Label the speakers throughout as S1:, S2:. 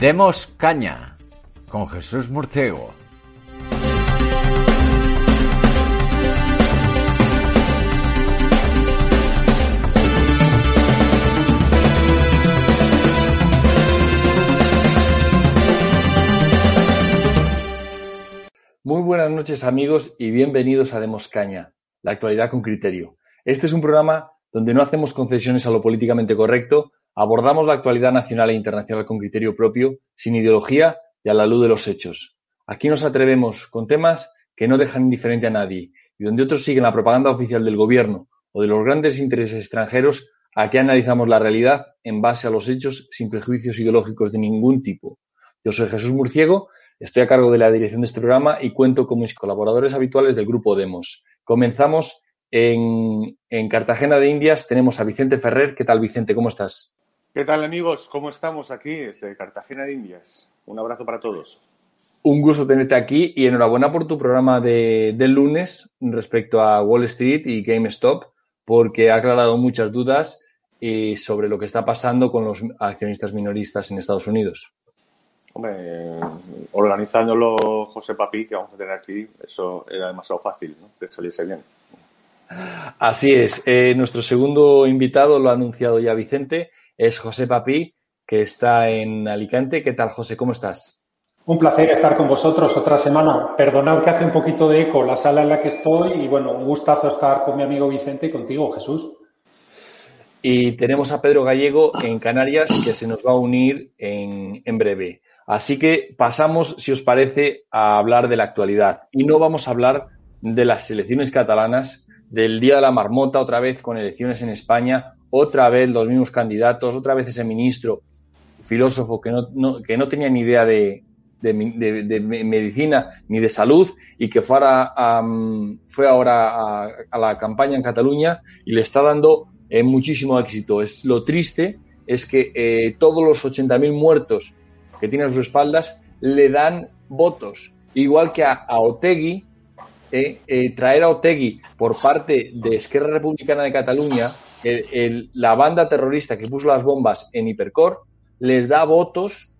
S1: Demos Caña con Jesús Murciego.
S2: Muy buenas noches amigos y bienvenidos a Demos Caña, la actualidad con criterio. Este es un programa donde no hacemos concesiones a lo políticamente correcto, abordamos la actualidad nacional e internacional con criterio propio, sin ideología y a la luz de los hechos. Aquí nos atrevemos con temas que no dejan indiferente a nadie y donde otros siguen la propaganda oficial del gobierno o de los grandes intereses extranjeros, aquí analizamos la realidad en base a los hechos sin prejuicios ideológicos de ningún tipo. Yo soy Jesús Murciego, estoy a cargo de la dirección de este programa y cuento con mis colaboradores habituales del grupo Demos. Comenzamos en, en, Cartagena de Indias tenemos a Vicente Ferrer. ¿Qué tal, Vicente? ¿Cómo estás?
S3: ¿Qué tal, amigos? ¿Cómo estamos aquí desde Cartagena de Indias? Un abrazo para todos.
S2: Un gusto tenerte aquí y enhorabuena por tu programa de, del lunes respecto a Wall Street y GameStop, porque ha aclarado muchas dudas eh, sobre lo que está pasando con los accionistas minoristas en Estados Unidos.
S3: Hombre, organizándolo José Papi, que vamos a tener aquí, eso era demasiado fácil, ¿no? Que saliese bien.
S2: Así es. Eh, nuestro segundo invitado lo ha anunciado ya Vicente, es José Papi, que está en Alicante. ¿Qué tal, José? ¿Cómo estás?
S4: Un placer estar con vosotros otra semana. Perdonad que hace un poquito de eco la sala en la que estoy y bueno, un gustazo estar con mi amigo Vicente y contigo, Jesús.
S2: Y tenemos a Pedro Gallego en Canarias que se nos va a unir en, en breve. Así que pasamos, si os parece, a hablar de la actualidad. Y no vamos a hablar de las elecciones catalanas, del Día de la Marmota, otra vez con elecciones en España, otra vez los mismos candidatos, otra vez ese ministro filósofo que no, que no tenía ni idea de, de, medicina ni de salud y que fue fue ahora a, la campaña en Cataluña y le está dando eh, muchísimo éxito. Es lo triste es que eh, todos los 80.000 muertos que tiene a sus espaldas le dan votos, igual que a Otegui, eh, eh, traer a Otegui por parte de Esquerra Republicana de Cataluña, la banda terrorista que puso las bombas en Hipercor, les da votos,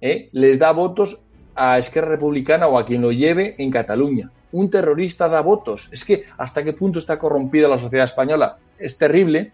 S2: eh, les da votos a Esquerra Republicana o a quien lo lleve en Cataluña. Un terrorista da votos. Es que hasta qué punto está corrompida la sociedad española. Es terrible.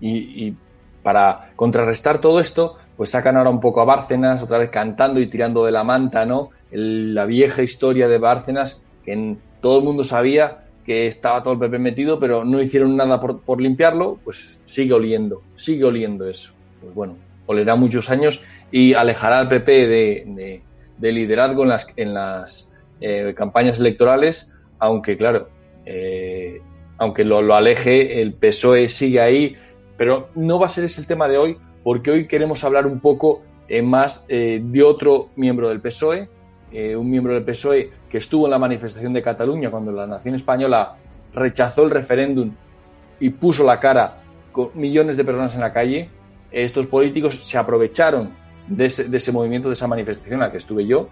S2: Y, para contrarrestar todo esto, pues sacan ahora un poco a Bárcenas, otra vez cantando y tirando de la manta, ¿no? La vieja historia de Bárcenas, que en, todo el mundo sabía que estaba todo el PP metido, pero no hicieron nada por, por, limpiarlo, pues sigue oliendo, sigue oliendo eso. Pues bueno, olerá muchos años y alejará al PP de, de, de liderazgo en las, en las eh, campañas electorales, aunque claro, eh, aunque lo, lo, aleje, el PSOE sigue ahí, pero no va a ser ese el tema de hoy, porque hoy queremos hablar un poco eh, más de otro miembro del PSOE, un miembro del PSOE que estuvo en la manifestación de Cataluña cuando la nación española rechazó el referéndum y puso la cara con millones de personas en la calle, estos políticos se aprovecharon de ese, movimiento, de esa manifestación en la que estuve yo,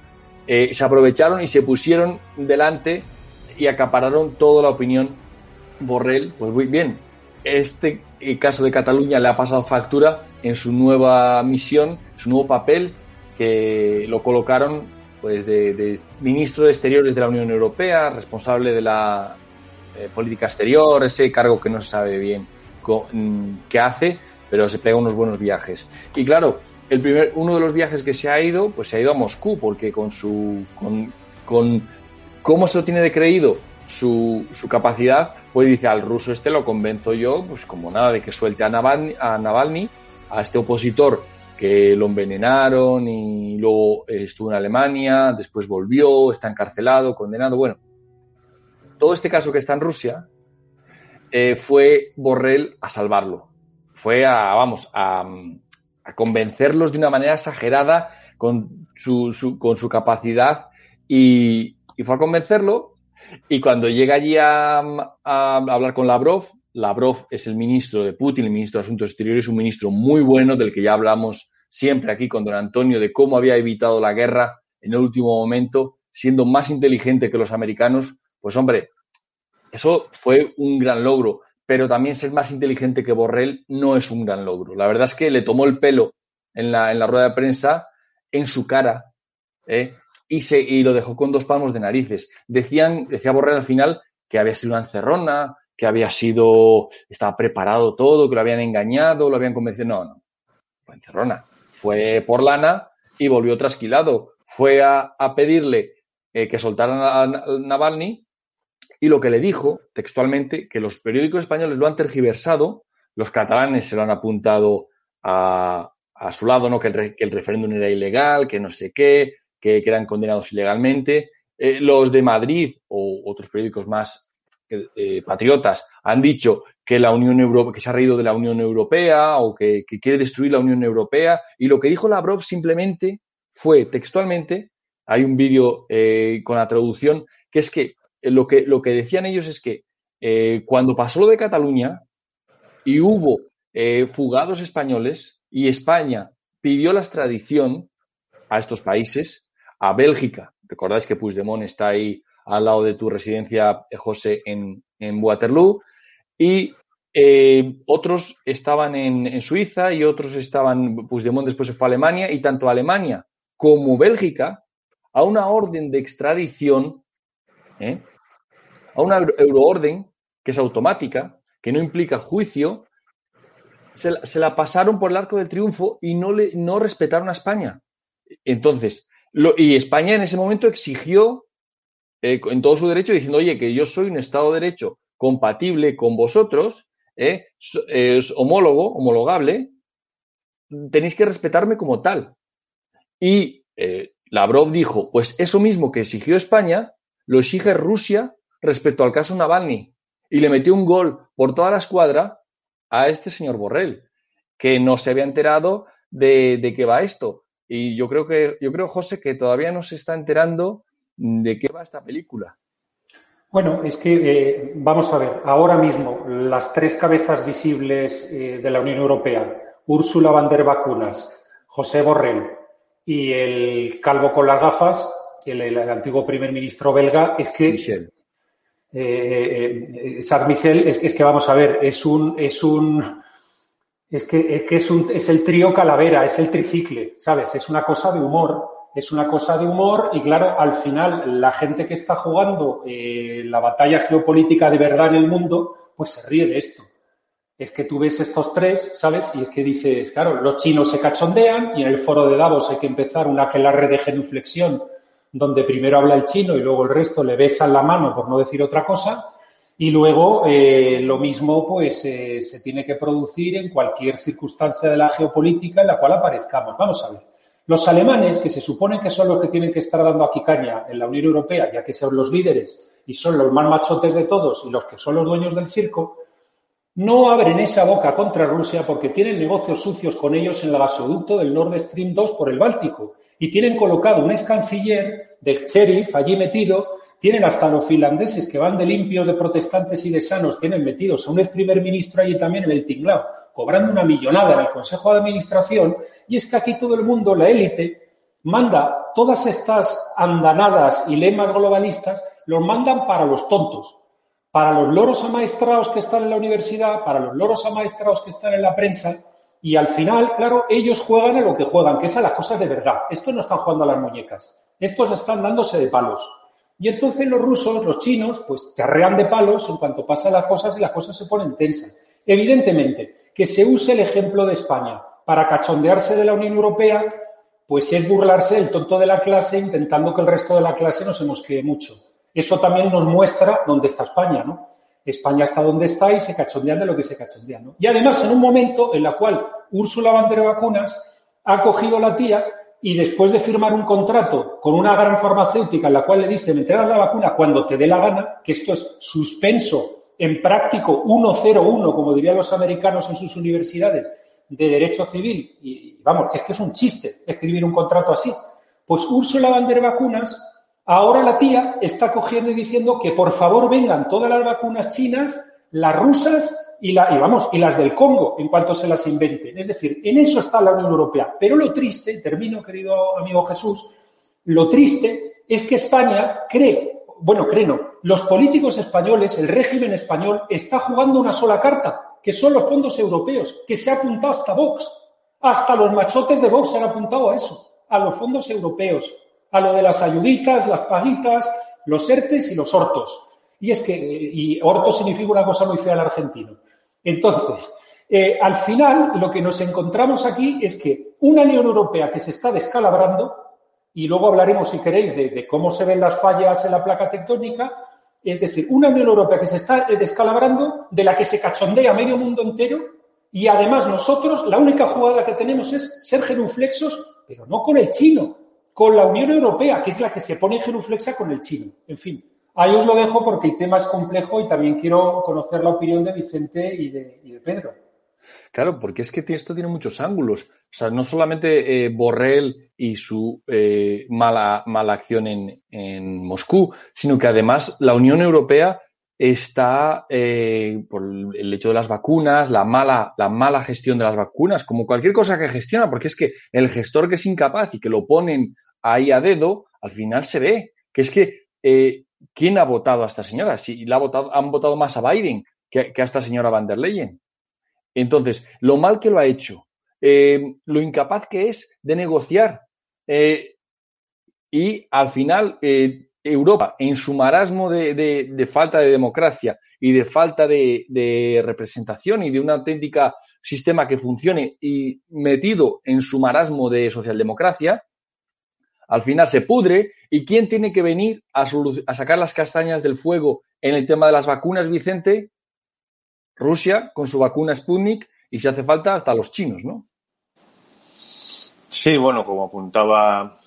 S2: eh, se aprovecharon y se pusieron delante y acapararon toda la opinión Borrell. Pues muy bien, este caso de Cataluña le ha pasado factura en su nueva misión, su nuevo papel, que lo colocaron pues de, ministro de Exteriores de la Unión Europea, responsable de la eh, política exterior, ese cargo que no se sabe bien con, qué hace, pero se pega unos buenos viajes. Y claro, el primer, uno de los viajes que se ha ido, pues se ha ido a Moscú, porque con su, con, con cómo se lo tiene de creído su, su capacidad, pues dice al ruso este lo convenzo yo, pues como nada, de que suelte a a, Navalny, a este opositor que lo envenenaron y luego estuvo en Alemania, después volvió, está encarcelado, condenado. Bueno, todo este caso que está en Rusia eh, fue Borrell a salvarlo. Fue a, vamos, a, convencerlos de una manera exagerada con su, su, con su capacidad y, y, fue a convencerlo. Y cuando llega allí a, a hablar con Lavrov, Lavrov es el ministro de Putin, el ministro de Asuntos Exteriores, un ministro muy bueno del que ya hablamos siempre aquí con don Antonio de cómo había evitado la guerra en el último momento, siendo más inteligente que los americanos. Pues hombre, eso fue un gran logro, pero también ser más inteligente que Borrell no es un gran logro. La verdad es que le tomó el pelo en la, en la rueda de prensa en su cara ¿eh? y, se, y lo dejó con dos palmos de narices. Decían, decía Borrell al final que había sido una encerrona, que había sido, estaba preparado todo, que lo habían engañado, lo habían convencido. No, no, fue encerrona. Fue por lana y volvió trasquilado. Fue a, pedirle eh, que soltaran a Navalny y lo que le dijo textualmente, que los periódicos españoles lo han tergiversado, los catalanes se lo han apuntado a, su lado, ¿no? Que el, referéndum era ilegal, que no sé qué, que, eran condenados ilegalmente. Eh, los de Madrid o otros periódicos más eh, patriotas han dicho que la Unión Europea, que se ha reído de la Unión Europea o que, quiere destruir la Unión Europea. Y lo que dijo Lavrov simplemente fue textualmente, hay un vídeo eh, con la traducción, que es que lo que, lo que decían ellos es que cuando pasó lo de Cataluña y hubo fugados españoles y España pidió la extradición a estos países, a Bélgica. Recordáis que Puigdemont está ahí al lado de tu residencia, José, en, Waterloo. Y eh, otros estaban en, Suiza y otros estaban, Puigdemont después se fue a Alemania y tanto Alemania como Bélgica a una orden de extradición, ¿eh? a una euroorden que es automática, que no implica juicio, se la, pasaron por el arco del triunfo y no, le, no respetaron a España. Entonces, y España en ese momento exigió eh, en todo su derecho diciendo, oye, que yo soy un Estado de Derecho compatible con vosotros, eh, es homólogo, homologable, tenéis que respetarme como tal. Y eh, Lavrov dijo, pues eso mismo que exigió España, lo exige Rusia respecto al caso Navalny. Y le metió un gol por toda la escuadra a este señor Borrell, que no se había enterado de, de qué va esto. Y yo creo que, yo creo, José, que todavía no se está enterando de qué va esta película.
S4: Bueno, es que eh, vamos a ver, ahora mismo las tres cabezas visibles eh, de la Unión Europea, Úrsula van der Vacunas, José Borrell y el calvo con las gafas, el, antiguo primer ministro belga, es que
S2: Michel.
S4: Eh, Michel, es, es, que vamos a ver, es un, es un, es que, es, que es, un, es el trío calavera, es el tricicle, ¿sabes? Es una cosa de humor es una cosa de humor y claro, al final la gente que está jugando eh, la batalla geopolítica de verdad en el mundo, pues se ríe de esto. Es que tú ves estos tres, ¿sabes? Y es que dices, claro, los chinos se cachondean y en el foro de Davos hay que empezar una aquelarre de genuflexión donde primero habla el chino y luego el resto le besan la mano por no decir otra cosa. Y luego eh, lo mismo pues eh, se tiene que producir en cualquier circunstancia de la geopolítica en la cual aparezcamos. Vamos a ver. Los alemanes, que se supone que son los que tienen que estar dando aquí caña en la Unión Europea, ya que son los líderes y son los más machotes de todos y los que son los dueños del circo, no abren esa boca contra Rusia porque tienen negocios sucios con ellos en el gasoducto del Nord Stream 2 por el Báltico y tienen colocado un ex canciller de sheriff allí metido, tienen hasta los finlandeses que van de limpios, de protestantes y de sanos, tienen metidos a un ex primer ministro allí también en el tinglao cobrando una millonada en el Consejo de Administración, y es que aquí todo el mundo, la élite, manda todas estas andanadas y lemas globalistas, los mandan para los tontos, para los loros amaestrados que están en la universidad, para los loros amaestrados que están en la prensa, y al final, claro, ellos juegan a lo que juegan, que es a las cosas de verdad. Estos no están jugando a las muñecas, estos están dándose de palos. Y entonces los rusos, los chinos, pues te de palos en cuanto pasan las cosas y las cosas se ponen tensas. Evidentemente, que se use el ejemplo de España para cachondearse de la Unión Europea, pues es burlarse del tonto de la clase intentando que el resto de la clase no se nos quede mucho. Eso también nos muestra dónde está España, ¿no? España está donde está y se cachondean de lo que se cachondean, ¿no? Y además, en un momento en el cual Úrsula van der Vacunas ha cogido la tía y después de firmar un contrato con una gran farmacéutica en la cual le dice, me entregas la vacuna cuando te dé la gana, que esto es suspenso en práctico 101, como dirían los americanos en sus universidades, de derecho civil, y vamos, es que es un chiste escribir un contrato así. Pues Úrsula van der Vacunas, ahora la tía está cogiendo y diciendo que por favor vengan todas las vacunas chinas, las rusas y, la, y vamos, y las del Congo en cuanto se las inventen. Es decir, en eso está la Unión Europea. Pero lo triste, termino querido amigo Jesús, lo triste es que España cree bueno, creo, los políticos españoles, el régimen español, está jugando una sola carta, que son los fondos europeos, que se ha apuntado hasta Vox. Hasta los machotes de Vox se han apuntado a eso. a los fondos europeos, a lo de las ayuditas, las paguitas, los ERTES y los hortos. Y es que, y horto significa una cosa muy fea al argentino. Entonces, eh, al final, lo que nos encontramos aquí es que una Unión Europea que se está descalabrando, y luego hablaremos, si queréis, de, cómo se ven las fallas en la placa tectónica, es decir, una Unión Europea que se está descalabrando, de la que se cachondea medio mundo entero, y además nosotros, la única jugada que tenemos es ser genuflexos, pero no con el chino, con la Unión Europea, que es la que se pone genuflexa con el chino. En fin, ahí os lo dejo porque el tema es complejo y también quiero conocer la opinión de Vicente y de Pedro.
S2: Claro, porque es que esto tiene muchos ángulos. O sea, no solamente eh, Borrell y su eh, mala, mala acción en, Moscú, sino que además la Unión Europea está eh, por el hecho de las vacunas, la mala, la mala gestión de las vacunas, como cualquier cosa que gestiona, porque es que el gestor que es incapaz y que lo ponen ahí a dedo, al final se ve que es que ¿quién ha votado a esta señora? Si la ha votado, han votado más a Biden que a esta señora van der Leyen. Entonces, lo mal que lo ha hecho, eh, lo incapaz que es de negociar eh, y al final eh, Europa, en su marasmo de, falta de democracia y de falta de, representación y de un auténtico sistema que funcione y metido en su marasmo de socialdemocracia, al final se pudre. ¿Y quién tiene que venir a, a sacar las castañas del fuego en el tema de las vacunas, Vicente? Rusia con su vacuna Sputnik y si hace falta hasta los chinos, ¿no?
S3: Sí, bueno, como apuntaba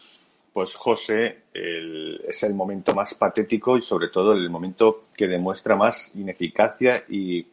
S3: pues José, es el momento más patético y sobre todo el momento que demuestra más ineficacia y,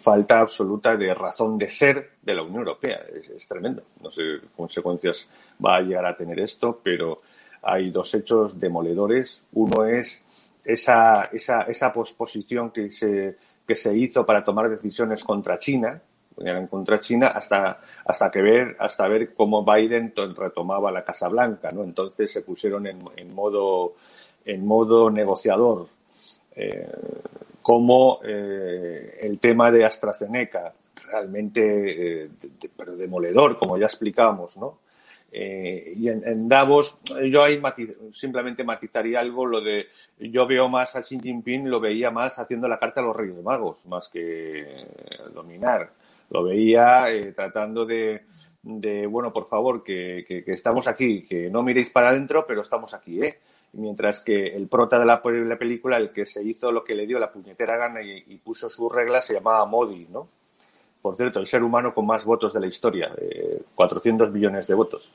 S3: falta absoluta de razón de ser de la Unión Europea. Es, tremendo. No sé qué consecuencias va a llegar a tener esto, pero hay dos hechos demoledores. Uno es esa, esa, esa posposición que se que se hizo para tomar decisiones contra China, eran contra China hasta, hasta que ver, hasta ver cómo Biden retomaba la Casa Blanca, ¿no? Entonces se pusieron en, modo, en modo negociador. Eh, como eh, el tema de AstraZeneca, realmente eh, pero demoledor, como ya explicamos, ¿no? Eh, y en, Davos, yo ahí simplemente matizaría algo, lo de yo veo más a Xi Jinping, lo veía más haciendo la carta a los Reyes Magos, más que dominar. Lo veía eh, tratando de, bueno, por favor, que, estamos aquí, que no miréis para adentro, pero estamos aquí, ¿eh? Mientras que el prota de la, película, el que se hizo lo que le dio la puñetera gana y, y puso sus reglas, se llamaba Modi, ¿no? Por cierto, el ser humano con más votos de la historia, 400 millones de votos.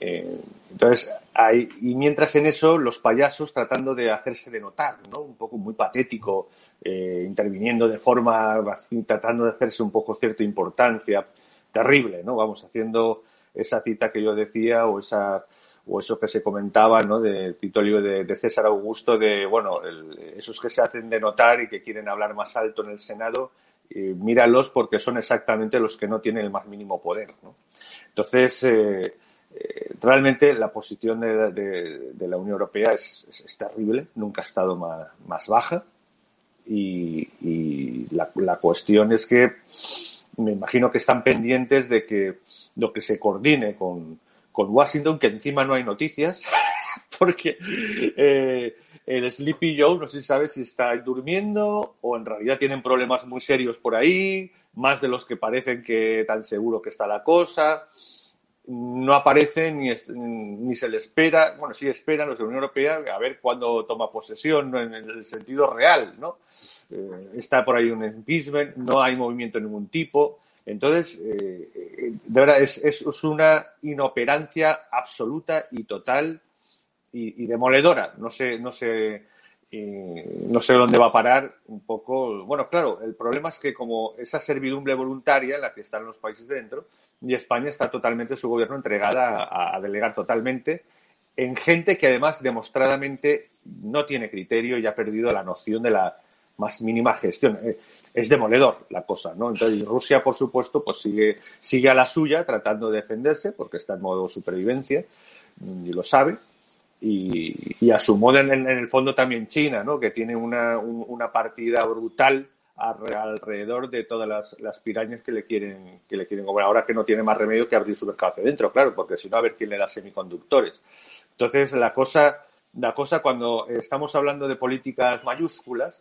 S3: Eh, entonces, hay, y mientras en eso, los payasos tratando de hacerse de notar, ¿no? Un poco muy patético, eh, interviniendo de forma, tratando de hacerse un poco cierta importancia, terrible, ¿no? Vamos, haciendo esa cita que yo decía o esa o eso que se comentaba, ¿no? De Titolio de, de César Augusto, de, bueno, esos que se hacen de notar y que quieren hablar más alto en el Senado, míralos porque son exactamente los que no tienen el más mínimo poder. Entonces, eh, eh, realmente la posición de, la Unión Europea es, terrible, nunca ha estado más, baja y, la, cuestión es que me imagino que están pendientes de que lo que se coordine con, Washington, que encima no hay noticias, porque eh, el Sleepy Joe, no sé si sabes si está durmiendo o en realidad tienen problemas muy serios por ahí, más de los que parecen que tan seguro que está la cosa. No aparece ni, ni se le espera, bueno, sí esperan los de la Unión Europea a ver cuándo toma posesión en el sentido real, ¿no? Eh, está por ahí un impeachment, no hay movimiento de ningún tipo. Entonces, eh, eh, de verdad, es, es una inoperancia absoluta y total y, demoledora. No sé, no sé, no sé dónde va a parar un poco. Bueno, claro, el problema es que como esa servidumbre voluntaria en la que están los países dentro, y España está totalmente, su gobierno entregada a, delegar totalmente en gente que además demostradamente no tiene criterio y ha perdido la noción de la más mínima gestión. Eh, es demoledor la cosa, ¿no? Entonces, Rusia, por supuesto, pues sigue, sigue a la suya tratando de defenderse porque está en modo supervivencia y lo sabe y, a su modo en, el fondo también China, ¿no? que tiene una, una partida brutal alrededor de todas las, las, pirañas que le quieren que le quieren comer. Ahora que no tiene más remedio que abrir su mercado hacia adentro, claro, porque si no, a ver quién le da semiconductores. Entonces, la cosa, la cosa cuando estamos hablando de políticas mayúsculas,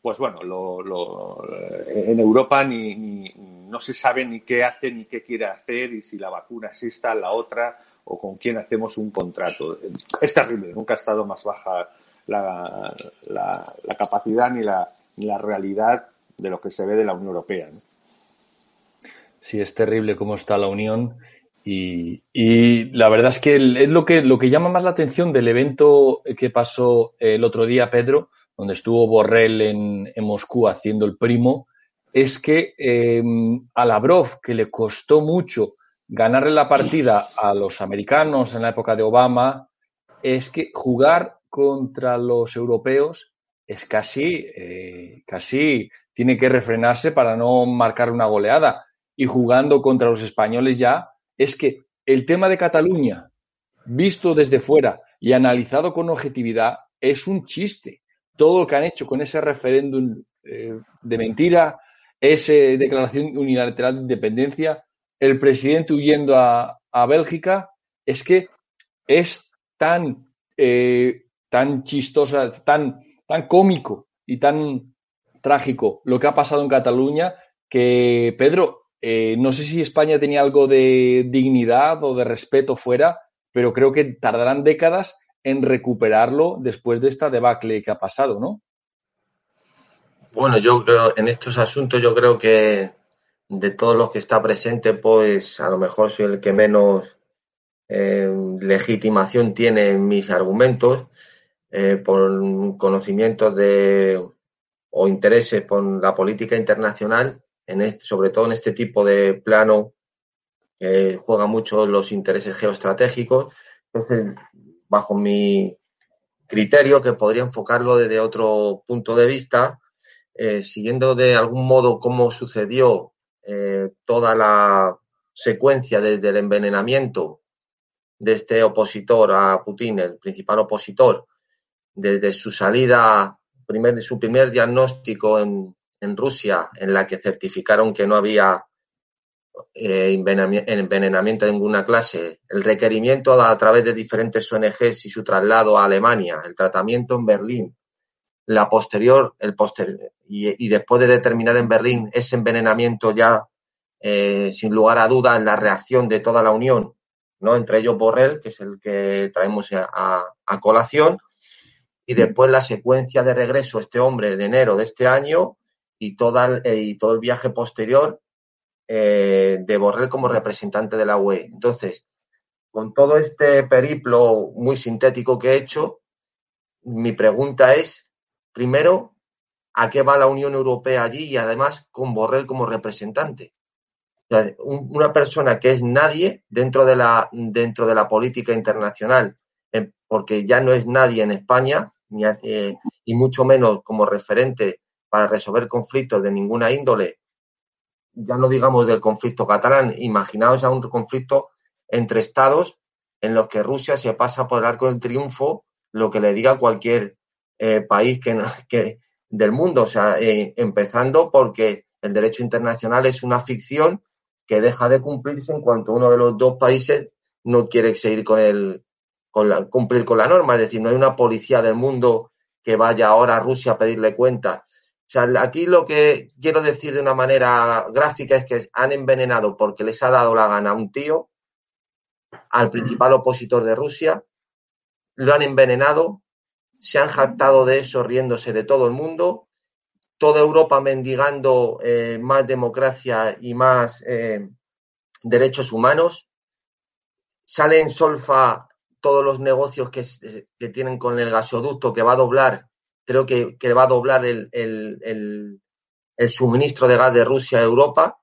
S3: pues bueno, lo, en Europa ni, ni, no se sabe ni qué hace ni qué quiere hacer y si la vacuna exista, la otra o con quién hacemos un contrato. Es terrible, nunca ha estado más baja la, la, la capacidad ni la, la realidad de lo que se ve de la Unión Europea. ¿no?
S2: Sí, es terrible cómo está la Unión y, y, la verdad es que es lo que, lo que llama más la atención del evento que pasó el otro día, Pedro, donde estuvo Borrell en, en Moscú haciendo el primo, es que eh, a Lavrov, que le costó mucho ganarle la partida a los americanos en la época de Obama, es que jugar contra los europeos es casi, eh, casi tiene que refrenarse para no marcar una goleada. Y jugando contra los españoles ya, es que el tema de Cataluña, visto desde fuera y analizado con objetividad, es un chiste. Todo lo que han hecho con ese referéndum eh, de mentira, esa declaración unilateral de independencia, el presidente huyendo a, a Bélgica, es que es tan, eh, tan chistosa, tan tan cómico y tan trágico lo que ha pasado en Cataluña que, Pedro, eh, no sé si España tenía algo de dignidad o de respeto fuera, pero creo que tardarán décadas en recuperarlo después de esta debacle que ha pasado, ¿no?
S5: Bueno, yo creo, en estos asuntos yo creo que de todos los que está presente, pues a lo mejor soy el que menos eh, legitimación tiene en mis argumentos, eh, por conocimientos de o intereses por la política internacional, en este, sobre todo en este tipo de plano que juega mucho los intereses geoestratégicos. Entonces, bajo mi criterio, que podría enfocarlo desde otro punto de vista, eh, siguiendo de algún modo cómo sucedió eh, toda la secuencia desde el envenenamiento de este opositor a Putin, el principal opositor, desde su salida, primer, su primer diagnóstico en, en Rusia, en la que certificaron que no había eh, envenenamiento de ninguna clase, el requerimiento a, a, través de diferentes ONGs y su traslado a Alemania, el tratamiento en Berlín, la posterior, el posterior, y, después de determinar en Berlín ese envenenamiento ya eh, sin lugar a duda en la reacción de toda la Unión, ¿no? entre ellos Borrell, que es el que traemos a, colación, y después la secuencia de regreso este hombre en enero de este año y, toda, eh, y todo el viaje posterior eh, de Borrell como representante de la UE. Entonces, con todo este periplo muy sintético que he hecho, mi pregunta es, primero, ¿a qué va la Unión Europea allí y además con Borrell como representante? O sea, un, una persona que es nadie dentro de la, dentro de la política internacional, eh, porque ya no es nadie en España, ni, eh, y mucho menos como referente para resolver conflictos de ninguna índole, ya no digamos del conflicto catalán, imaginaos a un conflicto entre estados en los que Rusia se pasa por el arco del triunfo lo que le diga cualquier eh, país que, que, del mundo, o sea, eh, empezando porque el derecho internacional es una ficción que deja de cumplirse en cuanto uno de los dos países no quiere seguir con el, con la, cumplir con la norma, es decir, no hay una policía del mundo que vaya ahora a Rusia a pedirle cuenta. O sea, aquí lo que quiero decir de una manera gráfica es que han envenenado porque les ha dado la gana a un tío, al principal opositor de Rusia, lo han envenenado, se han jactado de eso riéndose de todo el mundo, toda Europa mendigando eh, más democracia y más eh, derechos humanos, sale en solfa todos los negocios que, que, tienen con el gasoducto que va a doblar, creo que, que va a doblar el, el, el, suministro de gas de Rusia a Europa,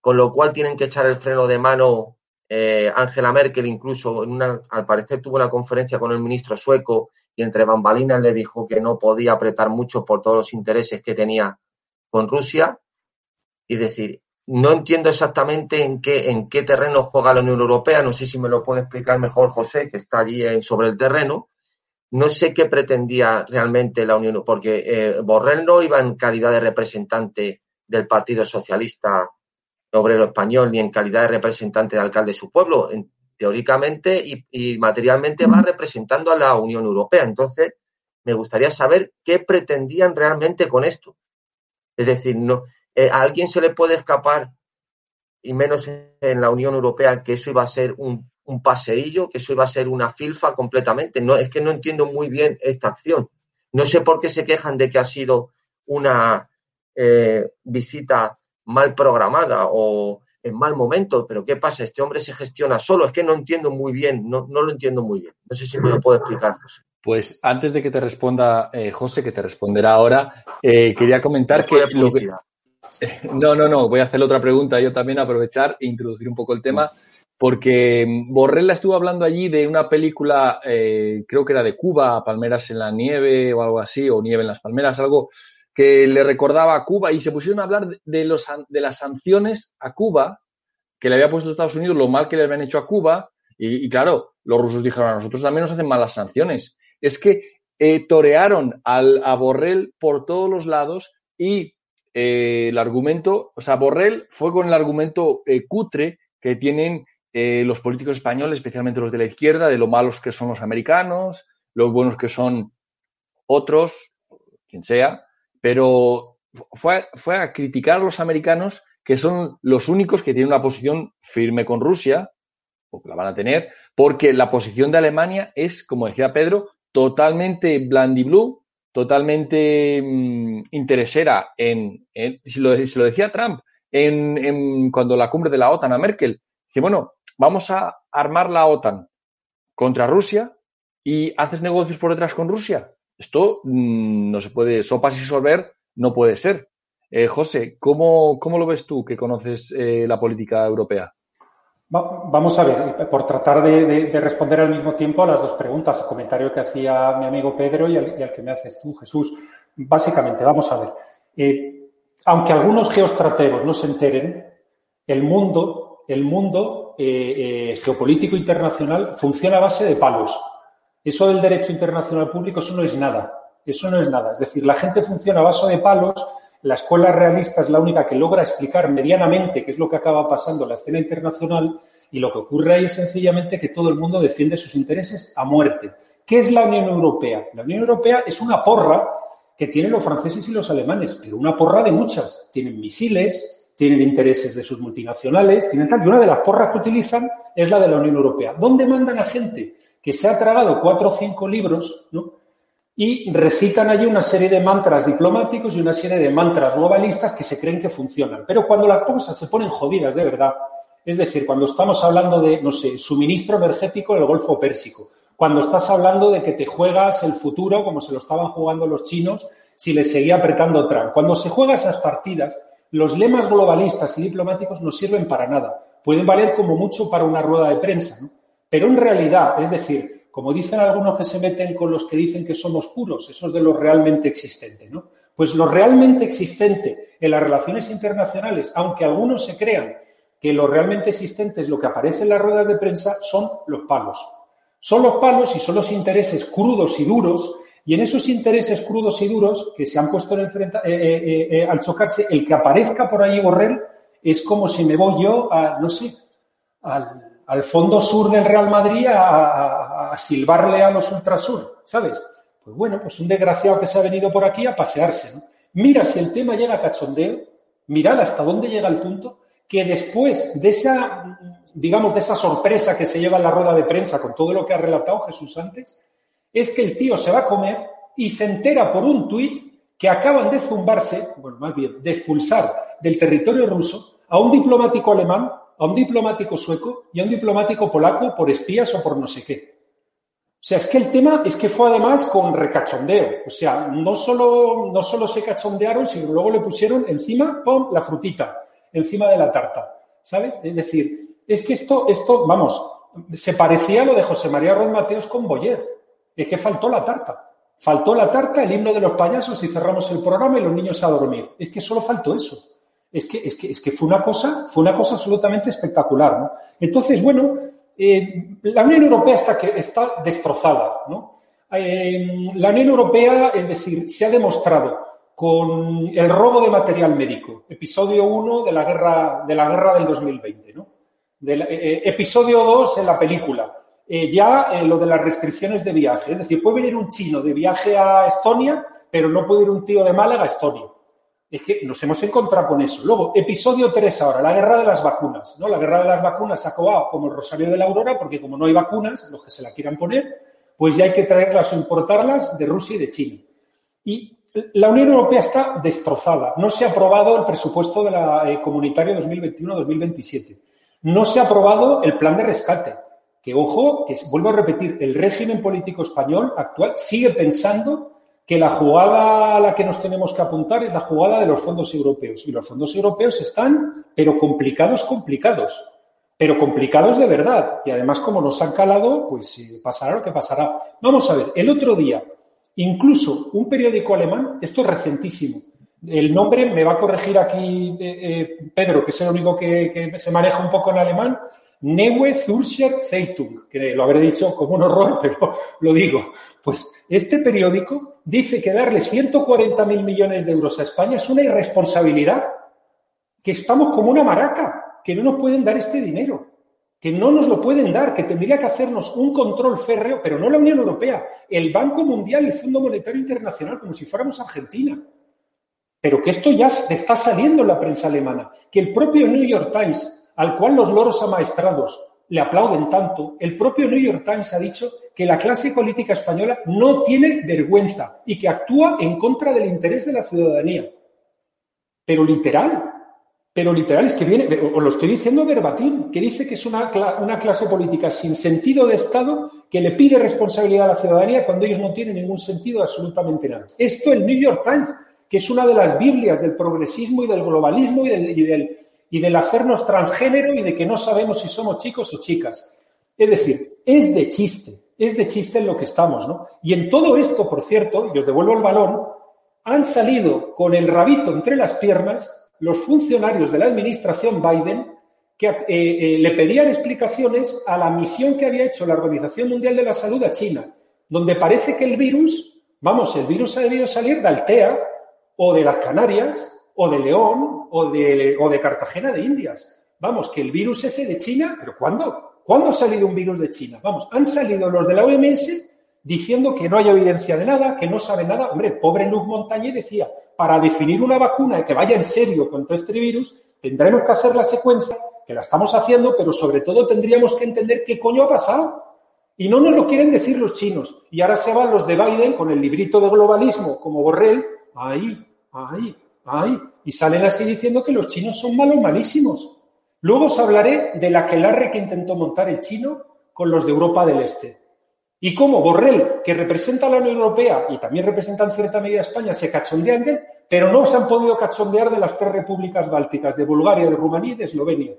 S5: con lo cual tienen que echar el freno de mano. Eh, Angela Merkel incluso, en una, al parecer, tuvo una conferencia con el ministro sueco y entre bambalinas le dijo que no podía apretar mucho por todos los intereses que tenía con Rusia. Y decir, no entiendo exactamente en qué, en qué terreno juega la Unión Europea, no sé si me lo puede explicar mejor José, que está allí en, sobre el terreno. no sé qué pretendía realmente la Unión, porque eh, Borrell no iba en calidad de representante del Partido Socialista Obrero Español ni en calidad de representante de alcalde de su pueblo. Teóricamente y, materialmente va representando a la Unión Europea. Entonces, me gustaría saber qué pretendían realmente con esto. Es decir, no, eh, a alguien se le puede escapar, y menos en la Unión Europea, que eso iba a ser un, un paseillo, que eso iba a ser una filfa completamente. No, es que no entiendo muy bien esta acción. No sé por qué se quejan de que ha sido una eh, visita mal programada o en mal momento, pero ¿qué pasa? Este hombre se gestiona solo, es que no entiendo muy bien, no, no lo entiendo muy bien. No sé si me lo puede explicar, José.
S2: Pues antes de que te responda eh, José, que te responderá ahora, eh, quería comentar que, No, no, no, voy a hacer otra pregunta, yo también aprovechar e introducir un poco el tema, porque Borrella estuvo hablando allí de una película, creo que era de Cuba, Palmeras en la nieve o algo así, o Nieve en las Palmeras, algo que le recordaba a Cuba y se pusieron a hablar de, los, de las sanciones a Cuba que le había puesto Estados Unidos, lo mal que le habían hecho a Cuba. Y, claro, los rusos dijeron a nosotros también nos hacen malas sanciones. Es que eh, torearon a Borrell por todos los lados y eh, el argumento, o sea, Borrell fue con el argumento eh, cutre que tienen los políticos españoles, especialmente los de la izquierda, de lo malos que son los americanos, los buenos que son otros, quien sea, pero fue, fue a criticar a los americanos que son los únicos que tienen una posición firme con Rusia, o la van a tener, porque la posición de Alemania es, como decía Pedro, totalmente blue, totalmente mm, interesera en, lo, lo, decía Trump, en, cuando la cumbre de la OTAN a Merkel, dice, bueno, vamos a armar la OTAN contra Rusia y haces negocios por detrás con Rusia. Esto mm, no se puede, sopas y sorber no puede ser. Eh, José, ¿cómo, ¿cómo, lo ves tú que conoces eh, la política europea?
S4: vamos a ver, por tratar de, responder al mismo tiempo a las dos preguntas, el comentario que hacía mi amigo Pedro y al, que me haces tú, Jesús. Básicamente, vamos a ver. Eh, aunque algunos geoestrategos no se enteren, el mundo, el mundo geopolítico internacional funciona a base de palos. Eso del derecho internacional público, eso no es nada. Eso no es nada. Es decir, la gente funciona a vaso de palos. La escuela realista es la única que logra explicar medianamente qué es lo que acaba pasando en la escena internacional y lo que ocurre ahí es sencillamente que todo el mundo defiende sus intereses a muerte. ¿Qué es la Unión Europea? La Unión Europea es una porra que tienen los franceses y los alemanes, pero una porra de muchas. Tienen misiles, tienen intereses de sus multinacionales, tienen tal. Y una de las porras que utilizan es la de la Unión Europea. ¿Dónde mandan a gente? Que se ha tragado cuatro o cinco libros, Y recitan allí una serie de mantras diplomáticos y una serie de mantras globalistas que se creen que funcionan. Pero cuando las cosas se ponen jodidas de verdad, es decir, cuando estamos hablando de, no sé, suministro energético en el Golfo Pérsico, cuando estás hablando de que te juegas el futuro como se lo estaban jugando los chinos si les seguía apretando Trump. Cuando se juega esas partidas, los lemas globalistas y diplomáticos no sirven para nada. Pueden valer como mucho para una rueda de prensa, ¿no? Pero en realidad, es decir, como dicen algunos que se meten con los que dicen que somos puros, esos de lo realmente existente, ¿no? Pues lo realmente existente en las relaciones internacionales, aunque algunos se crean que lo realmente existente es lo que aparece en las ruedas de prensa, son los palos. Son los palos y son los intereses crudos y duros, y en esos intereses crudos y duros que se han puesto eh, eh, eh, al chocarse, el que aparezca por ahí Borrell es como si me voy yo a, no sé, al, al fondo sur del Real Madrid a, silbarle a los ultrasur, ¿sabes? Pues bueno, pues un desgraciado que se ha venido por aquí a pasearse, ¿no? Mira, si el tema llega a cachondeo, mirad hasta dónde llega el punto, que después de esa, digamos, de esa sorpresa que se lleva en la rueda de prensa con todo lo que ha relatado Jesús antes, es que el tío se va a comer y se entera por un tuit que acaban de zumbarse, bueno, más bien, de expulsar del territorio ruso a un diplomático alemán a un diplomático sueco y a un diplomático polaco por espías o por no sé qué. O sea, es que el tema es que fue además con recachondeo. O sea, no solo, no solo se cachondearon, sino luego le pusieron encima, ¡pum!, la frutita, encima de la tarta. ¿Sabes? Es decir, es que esto, esto, vamos, se parecía a lo de José María Ron Mateos con Boyer. Es que faltó la tarta. Faltó la tarta, el himno de los payasos y cerramos el programa y los niños a dormir. Es que solo faltó eso es que, es que, es que fue, una cosa, fue una cosa absolutamente espectacular. ¿no? Entonces, bueno, eh, la Unión Europea está, que, está destrozada. ¿no? eh, la Unión Europea, es decir, se ha demostrado con el robo de material médico, episodio 1 de la guerra, de la guerra del 2020, ¿no? Eh, episodio 2 en la película, ya lo de las restricciones de viaje, es decir, puede venir un chino de viaje a Estonia, pero no puede ir un tío de Málaga a Estonia es que nos hemos encontrado con eso. Luego, episodio 3 ahora, la guerra de las vacunas. ¿no? La guerra de las vacunas ha acabado como el Rosario de la Aurora, porque como no hay vacunas, los que se la quieran poner, pues ya hay que traerlas o importarlas de Rusia y de China. Y la Unión Europea está destrozada. No se ha aprobado el presupuesto de la eh, comunitario 2021-2027. No se ha aprobado el plan de rescate. Que, ojo, que vuelvo a repetir, el régimen político español actual sigue pensando que la jugada a la que nos tenemos que apuntar es la jugada de los fondos europeos. Y los fondos europeos están, pero complicados, complicados. Pero complicados de verdad. Y además, como nos han calado, pues pasará lo que pasará. Vamos a ver, el otro día, incluso un periódico alemán, esto es recentísimo, el nombre me va a corregir aquí eh, eh, Pedro, que es el único que, se maneja un poco en alemán, Neue Zürcher Zeitung, que lo habré dicho como un horror, pero lo digo. Pues este periódico dice que darle 140.000 millones de euros a España es una irresponsabilidad, que estamos como una maraca, que no nos pueden dar este dinero, que no nos lo pueden dar, que tendría que hacernos un control férreo, pero no la Unión Europea, el Banco Mundial y el Fondo Monetario Internacional, como si fuéramos Argentina. Pero que esto ya está saliendo en la prensa alemana, que el propio New York Times al cual los loros amaestrados le aplauden tanto, el propio New York Times ha dicho que la clase política española no tiene vergüenza y que actúa en contra del interés de la ciudadanía. Pero literal, pero literal es que viene, os lo estoy diciendo verbatim, que dice que es una, una clase política sin sentido de Estado que le pide responsabilidad a la ciudadanía cuando ellos no tienen ningún sentido absolutamente nada. Esto el New York Times, que es una de las Biblias del progresismo y del globalismo y del y del hacernos transgénero y de que no sabemos si somos chicos o chicas. Es decir, es de chiste, es de chiste en lo que estamos, ¿no? Y en todo esto, por cierto, y os devuelvo el balón, han salido con el rabito entre las piernas los funcionarios de la administración Biden que eh, eh, le pedían explicaciones a la misión que había hecho la Organización Mundial de la Salud a China, donde parece que el virus, vamos, el virus ha debido salir de Altea o de las Canarias o de León o de, o de Cartagena de Indias. Vamos, que el virus ese de China, pero ¿cuándo? ¿Cuándo ha salido un virus de China? Vamos, han salido los de la OMS diciendo que no hay evidencia de nada, que no sabe nada. Hombre, pobre Luz Montañé decía, para definir una vacuna que vaya en serio contra este virus, tendremos que hacer la secuencia, que la estamos haciendo, pero sobre todo tendríamos que entender qué coño ha pasado. Y no nos lo quieren decir los chinos. Y ahora se van los de Biden con el librito de globalismo como Borrell, ahí, ahí, Ay, y salen así diciendo que los chinos son malos, malísimos. Luego os hablaré de la quelarre que intentó montar el chino con los de Europa del Este. Y cómo Borrell, que representa a la Unión Europea y también representa en cierta medida a España, se cachondean de él, pero no se han podido cachondear de las tres repúblicas bálticas, de Bulgaria, de Rumanía y de Eslovenia.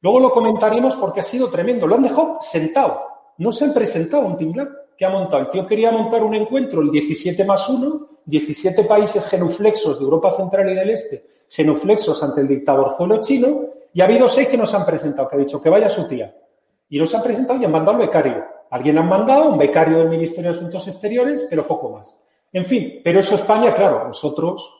S4: Luego lo comentaremos porque ha sido tremendo. Lo han dejado sentado. No se han presentado un tinglán que ha montado. El tío quería montar un encuentro, el 17 más 1, 17 países genuflexos de Europa Central y del Este, genuflexos ante el dictador zuelo chino, y ha habido seis que nos han presentado, que ha dicho que vaya su tía. Y nos han presentado y han mandado al becario. Alguien han mandado, un becario del Ministerio de Asuntos Exteriores, pero poco más. En fin, pero eso España, claro, nosotros,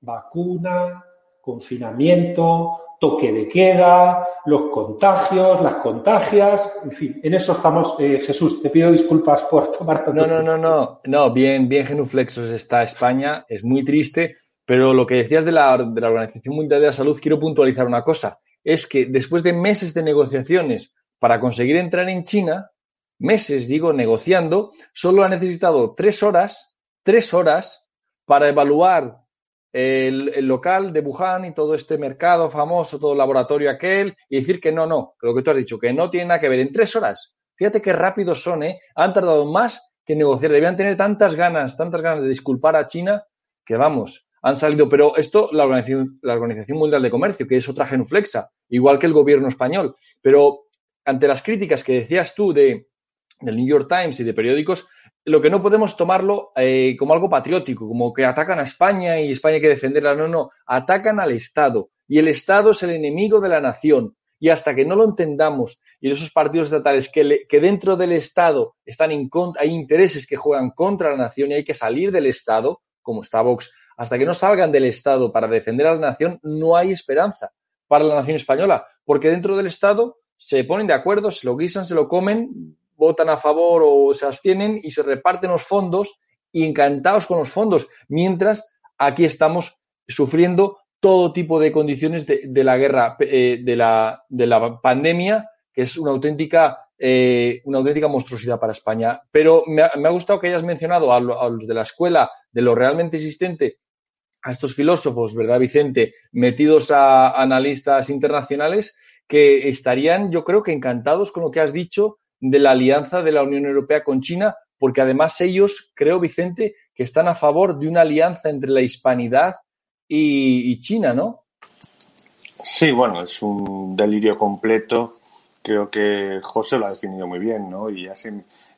S4: vacuna, confinamiento, toque de queda, los contagios, las contagias, en fin, en eso estamos. Eh, Jesús, te pido disculpas por tomar tanto
S2: No, no, no, no, no, bien, bien genuflexos está España, es muy triste, pero lo que decías de la, de la Organización Mundial de la Salud, quiero puntualizar una cosa, es que después de meses de negociaciones para conseguir entrar en China, meses, digo, negociando, solo ha necesitado tres horas, tres horas para evaluar el, local de Wuhan y todo este mercado famoso, todo el laboratorio aquel, y decir que no, no, lo que tú has dicho, que no tiene nada que ver. En tres horas, fíjate qué rápido son, ¿eh? Han tardado más que negociar. Debían tener tantas ganas, tantas ganas de disculpar a China que vamos, han salido. Pero esto, la Organización, la Organización Mundial de Comercio, que es otra genuflexa, igual que el gobierno español. Pero ante las críticas que decías tú de, del New York Times y de periódicos, lo que no podemos tomarlo eh, como algo patriótico, como que atacan a España y España hay que defenderla. No, no, atacan al Estado. Y el Estado es el enemigo de la nación. Y hasta que no lo entendamos y esos partidos estatales que, que dentro del Estado están en contra, hay intereses que juegan contra la nación y hay que salir del Estado, como está Vox, hasta que no salgan del Estado para defender a la nación, no hay esperanza para la nación española, porque dentro del Estado se ponen de acuerdo, se lo guisan, se lo comen, votan a favor o se abstienen y se reparten los fondos y encantados con los fondos, mientras aquí estamos sufriendo todo tipo de condiciones de, la guerra, eh, de, la, de, la, pandemia, que es una auténtica, eh, una auténtica monstruosidad para España. Pero me ha, gustado que hayas mencionado a, los de la escuela de lo realmente existente, a estos filósofos, ¿verdad, Vicente? Metidos a analistas internacionales que estarían, yo creo que encantados con lo que has dicho de la alianza de la Unión Europea con China, porque además ellos, creo, Vicente, que están a favor de una alianza entre la hispanidad y, China, ¿no?
S3: Sí, bueno, es un delirio completo. Creo que José lo ha definido muy bien, ¿no? Y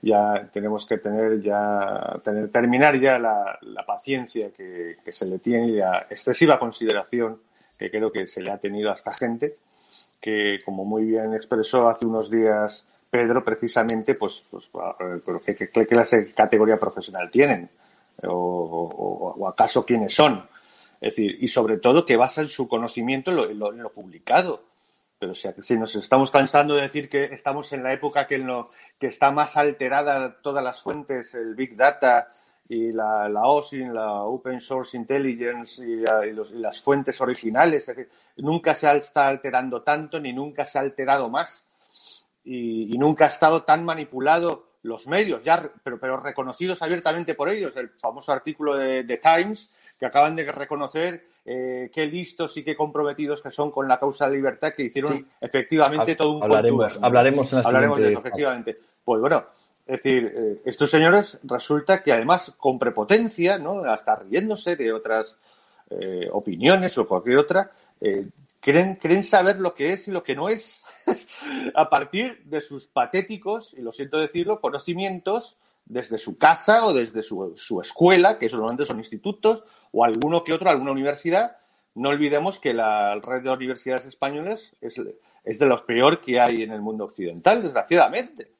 S3: ya, tenemos que tener ya tener, terminar ya la, paciencia que, se le tiene y la excesiva consideración que creo que se le ha tenido a esta gente, que como muy bien expresó hace unos días Pedro, precisamente, pues, pues ¿qué, clase categoría profesional tienen? O, acaso quiénes son? Es decir, y sobre todo que basan su conocimiento en lo, publicado. Pero si, si, nos estamos cansando de decir que estamos en la época que, que está más alterada todas las fuentes, el Big Data y la, la OSIN, la Open Source Intelligence y, las fuentes originales, es decir, nunca se está alterando tanto ni nunca se ha alterado más y, nunca ha estado tan manipulado los medios, ya, pero, pero reconocidos abiertamente por ellos. El famoso artículo de, Times, que acaban de reconocer eh, qué listos y qué comprometidos que son con la causa de libertad, que hicieron efectivamente todo un
S2: hablaremos, hablaremos en la
S3: Hablaremos de eso, efectivamente. Pues bueno, es decir, eh, estos señores resulta que además con prepotencia, ¿no? hasta riéndose de otras eh, opiniones o cualquier otra, creen, creen saber lo que es y lo que no es a partir de sus patéticos, y lo siento decirlo, conocimientos desde su casa o desde su, su escuela, que normalmente son institutos, o alguno que otro, alguna universidad. No olvidemos que la red de universidades españolas es, es de los peor que hay en el mundo occidental, desgraciadamente.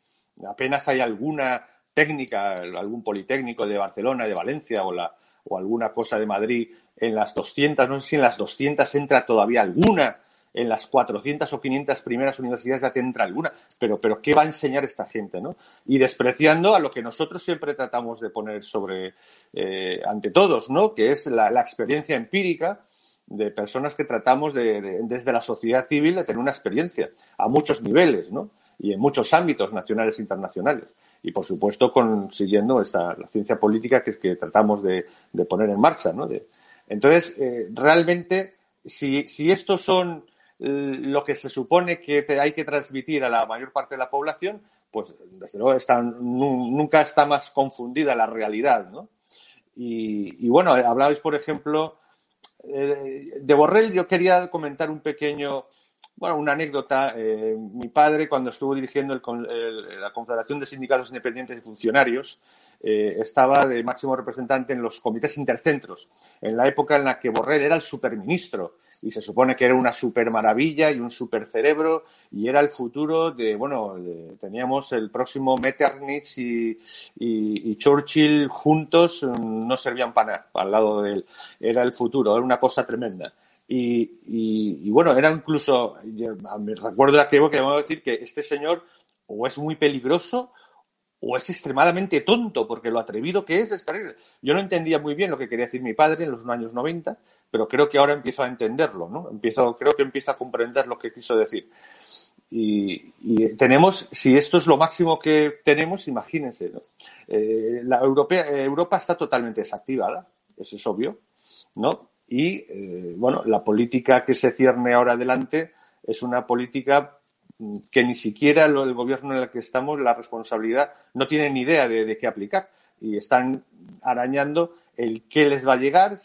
S3: Apenas hay alguna técnica, algún politécnico de Barcelona, de Valencia o, la, o alguna cosa de Madrid en las 200, no sé si en las 200 entra todavía alguna en las 400 o 500 primeras universidades ya tendrá alguna, pero, pero ¿qué va a enseñar esta gente? ¿no? Y despreciando a lo que nosotros siempre tratamos de poner sobre, eh, ante todos, ¿no? que es la, experiencia empírica de personas que tratamos de, desde la sociedad civil de tener una experiencia a muchos niveles ¿no? y en muchos ámbitos nacionales e internacionales. Y, por supuesto, consiguiendo esta, la ciencia política que, que tratamos de, poner en marcha. ¿no? entonces, eh, realmente, si, si estos son lo que se supone que hay que transmitir a la mayor parte de la población, pues desde luego nunca está más confundida la realidad, ¿no? Y, bueno, hablabais, por ejemplo, eh, de Borrell, yo quería comentar un pequeño, bueno, una anécdota. Eh, mi padre, cuando estuvo dirigiendo la Confederación de Sindicatos Independientes y Funcionarios, eh, estaba de máximo representante en los comités intercentros, en la época en la que Borrell era el superministro y se supone que era una super maravilla y un super cerebro y era el futuro de, bueno, teníamos el próximo Metternich y, y, Churchill juntos, mm, no servían para nada al lado de él, era el futuro, era una cosa tremenda. Y, y, bueno, era incluso, me recuerdo de aquella que vamos a decir que este señor o es muy peligroso o es extremadamente tonto, porque lo atrevido que es es terrible. Yo no entendía muy bien lo que quería decir mi padre en los años 90, pero creo que ahora empiezo a entenderlo, ¿no? Empiezo, creo que empiezo a comprender lo que quiso decir. Y, tenemos, si esto es lo máximo que tenemos, imagínense, ¿no? Eh, la Europea, Europa está totalmente desactivada, eso es obvio, ¿no? Y, eh, bueno, la política que se cierne ahora adelante es una política que ni siquiera el gobierno en el que estamos, la responsabilidad, no tiene ni idea de, qué aplicar y están arañando el qué les va a llegar,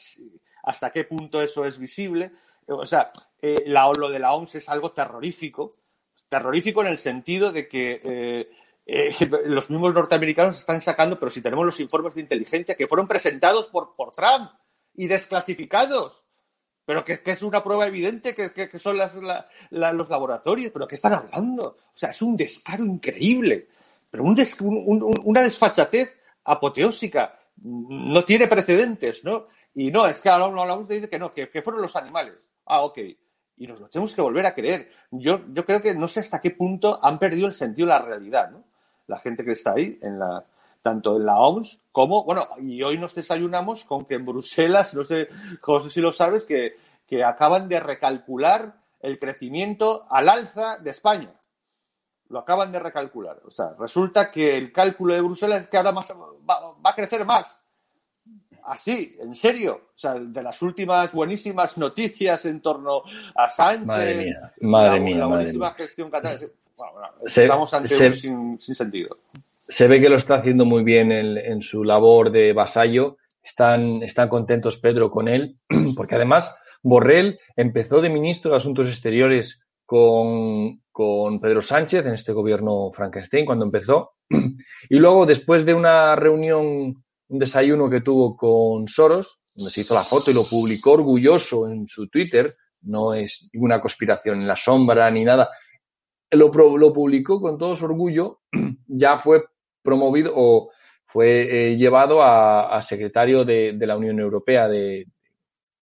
S3: hasta qué punto eso es visible. O sea, eh, la, lo de la OMS es algo terrorífico, terrorífico en el sentido de que eh, eh, los mismos norteamericanos están sacando, pero si tenemos los informes de inteligencia que fueron presentados por, por Trump y desclasificados, pero que, es una prueba evidente que, que son las, los laboratorios, pero ¿qué están hablando? O sea, es un descaro increíble, pero una desfachatez apoteósica, no tiene precedentes, ¿no? Y no, es que ahora hablamos de dice que no, que, fueron los animales. Ah, ok. Y nos lo tenemos que volver a creer. Yo, yo creo que no sé hasta qué punto han perdido el sentido de la realidad, ¿no? La gente que está ahí, en la, tanto en la OMS como, bueno, y hoy nos desayunamos con que en Bruselas, no sé, José si lo sabes, que, que acaban de recalcular el crecimiento al alza de España. Lo acaban de recalcular. O sea, resulta que el cálculo de Bruselas es que ahora más, va, a crecer más. Así, en serio. O sea, de las últimas buenísimas noticias en torno a Sánchez.
S2: Madre mía, madre mía. La buenísima
S3: gestión catalana. estamos ante un sin, sin sentido
S2: se ve que lo está haciendo muy bien en, su labor de vasallo. Están, están contentos Pedro con él, porque además Borrell empezó de ministro de Asuntos Exteriores con, con Pedro Sánchez en este gobierno Frankenstein cuando empezó. Y luego, después de una reunión, un desayuno que tuvo con Soros, donde se hizo la foto y lo publicó orgulloso en su Twitter, no es ninguna conspiración en la sombra ni nada, lo, lo publicó con todo su orgullo, ya fue promovido o fue eh, llevado a, secretario de, la Unión Europea de,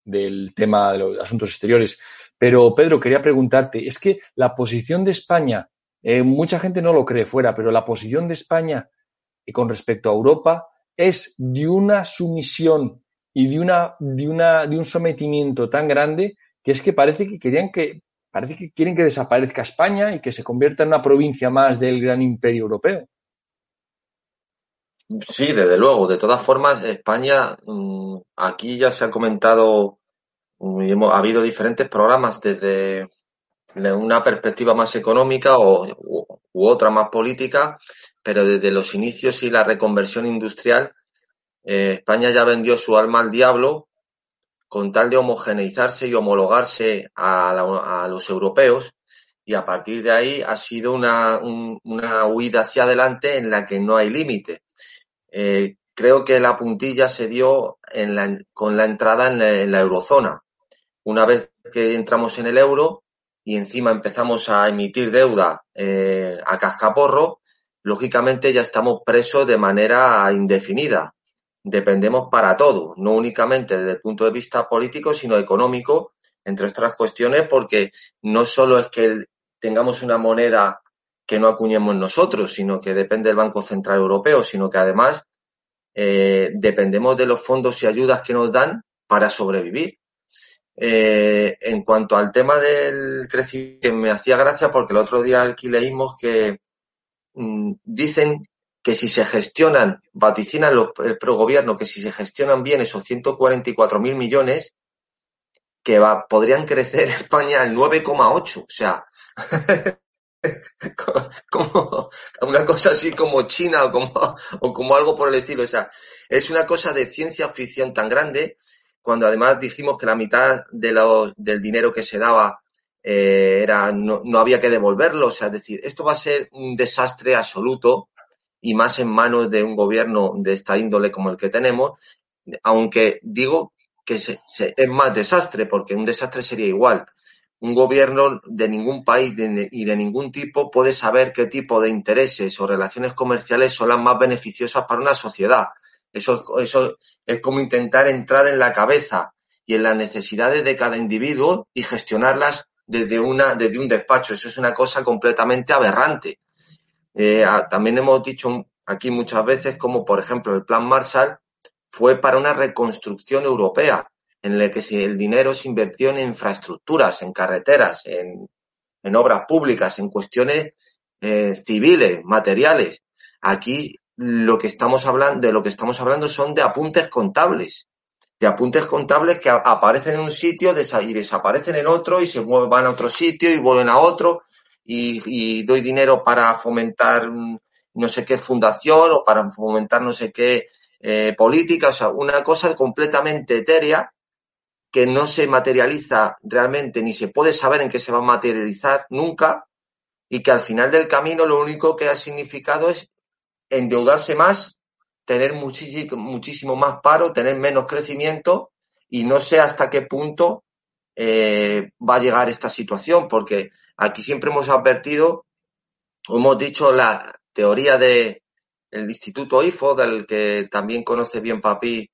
S2: del tema de los asuntos exteriores. Pero, Pedro, quería preguntarte, es que la posición de España, eh, mucha gente no lo cree fuera, pero la posición de España eh, con respecto a Europa es de una sumisión y de, una, de, una, de un sometimiento tan grande que es que parece que querían que parece que quieren que desaparezca España y que se convierta en una provincia más del gran imperio europeo.
S5: Sí, desde luego. De todas formas, España, mm, aquí ya se ha comentado, mm, ha habido diferentes programas desde una perspectiva más económica o, u, otra más política, pero desde los inicios y la reconversión industrial, eh, España ya vendió su alma al diablo con tal de homogeneizarse y homologarse a, los europeos y a partir de ahí ha sido una, una huida hacia adelante en la que no hay límite. Eh, creo que la puntilla se dio con la entrada en la, eurozona. Una vez que entramos en el euro y encima empezamos a emitir deuda eh, a cascaporro, lógicamente ya estamos presos de manera indefinida. Dependemos para todo, no únicamente desde el punto de vista político, sino económico, entre otras cuestiones, porque no solo es que tengamos una moneda que no acuñemos nosotros, sino que depende del Banco Central Europeo, sino que además eh, dependemos de los fondos y ayudas que nos dan para sobrevivir. Eh, en cuanto al tema del crecimiento, me hacía gracia porque el otro día aquí leímos que mm, dicen que si se gestionan, vaticinan los, el progobierno, que si se gestionan bien esos 144 mil millones, que va, podrían crecer España al 9,8. O sea, como una cosa así como China o como, o como algo por el estilo. O sea, es una cosa de ciencia ficción tan grande cuando además dijimos que la mitad de lo, del dinero que se daba eh, era no, no, había que devolverlo. O sea, es decir, esto va a ser un desastre absoluto y más en manos de un gobierno de esta índole como el que tenemos, aunque digo que se, es más desastre, porque un desastre sería igual un gobierno de ningún país y de ningún tipo puede saber qué tipo de intereses o relaciones comerciales son las más beneficiosas para una sociedad. Eso, eso es como intentar entrar en la cabeza y en las necesidades de cada individuo y gestionarlas desde, una, desde un despacho. Eso es una cosa completamente aberrante. Eh, también hemos dicho aquí muchas veces como, por ejemplo, el Plan Marshall fue para una reconstrucción europea en el que el dinero se invirtió en infraestructuras, en carreteras, en, en obras públicas, en cuestiones eh, civiles, materiales. Aquí lo que estamos hablando, de lo que estamos hablando son de apuntes contables, de apuntes contables que aparecen en un sitio y desaparecen en otro y se van a otro sitio y vuelven a otro y, y doy dinero para fomentar no sé qué fundación o para fomentar no sé qué eh, política, o sea, una cosa completamente etérea que no se materializa realmente ni se puede saber en qué se va a materializar nunca y que al final del camino lo único que ha significado es endeudarse más, tener muchísimo, muchísimo más paro, tener menos crecimiento y no sé hasta qué punto eh, va a llegar esta situación, porque aquí siempre hemos advertido, hemos dicho la teoría de el Instituto IFO, del que también conoce bien Papi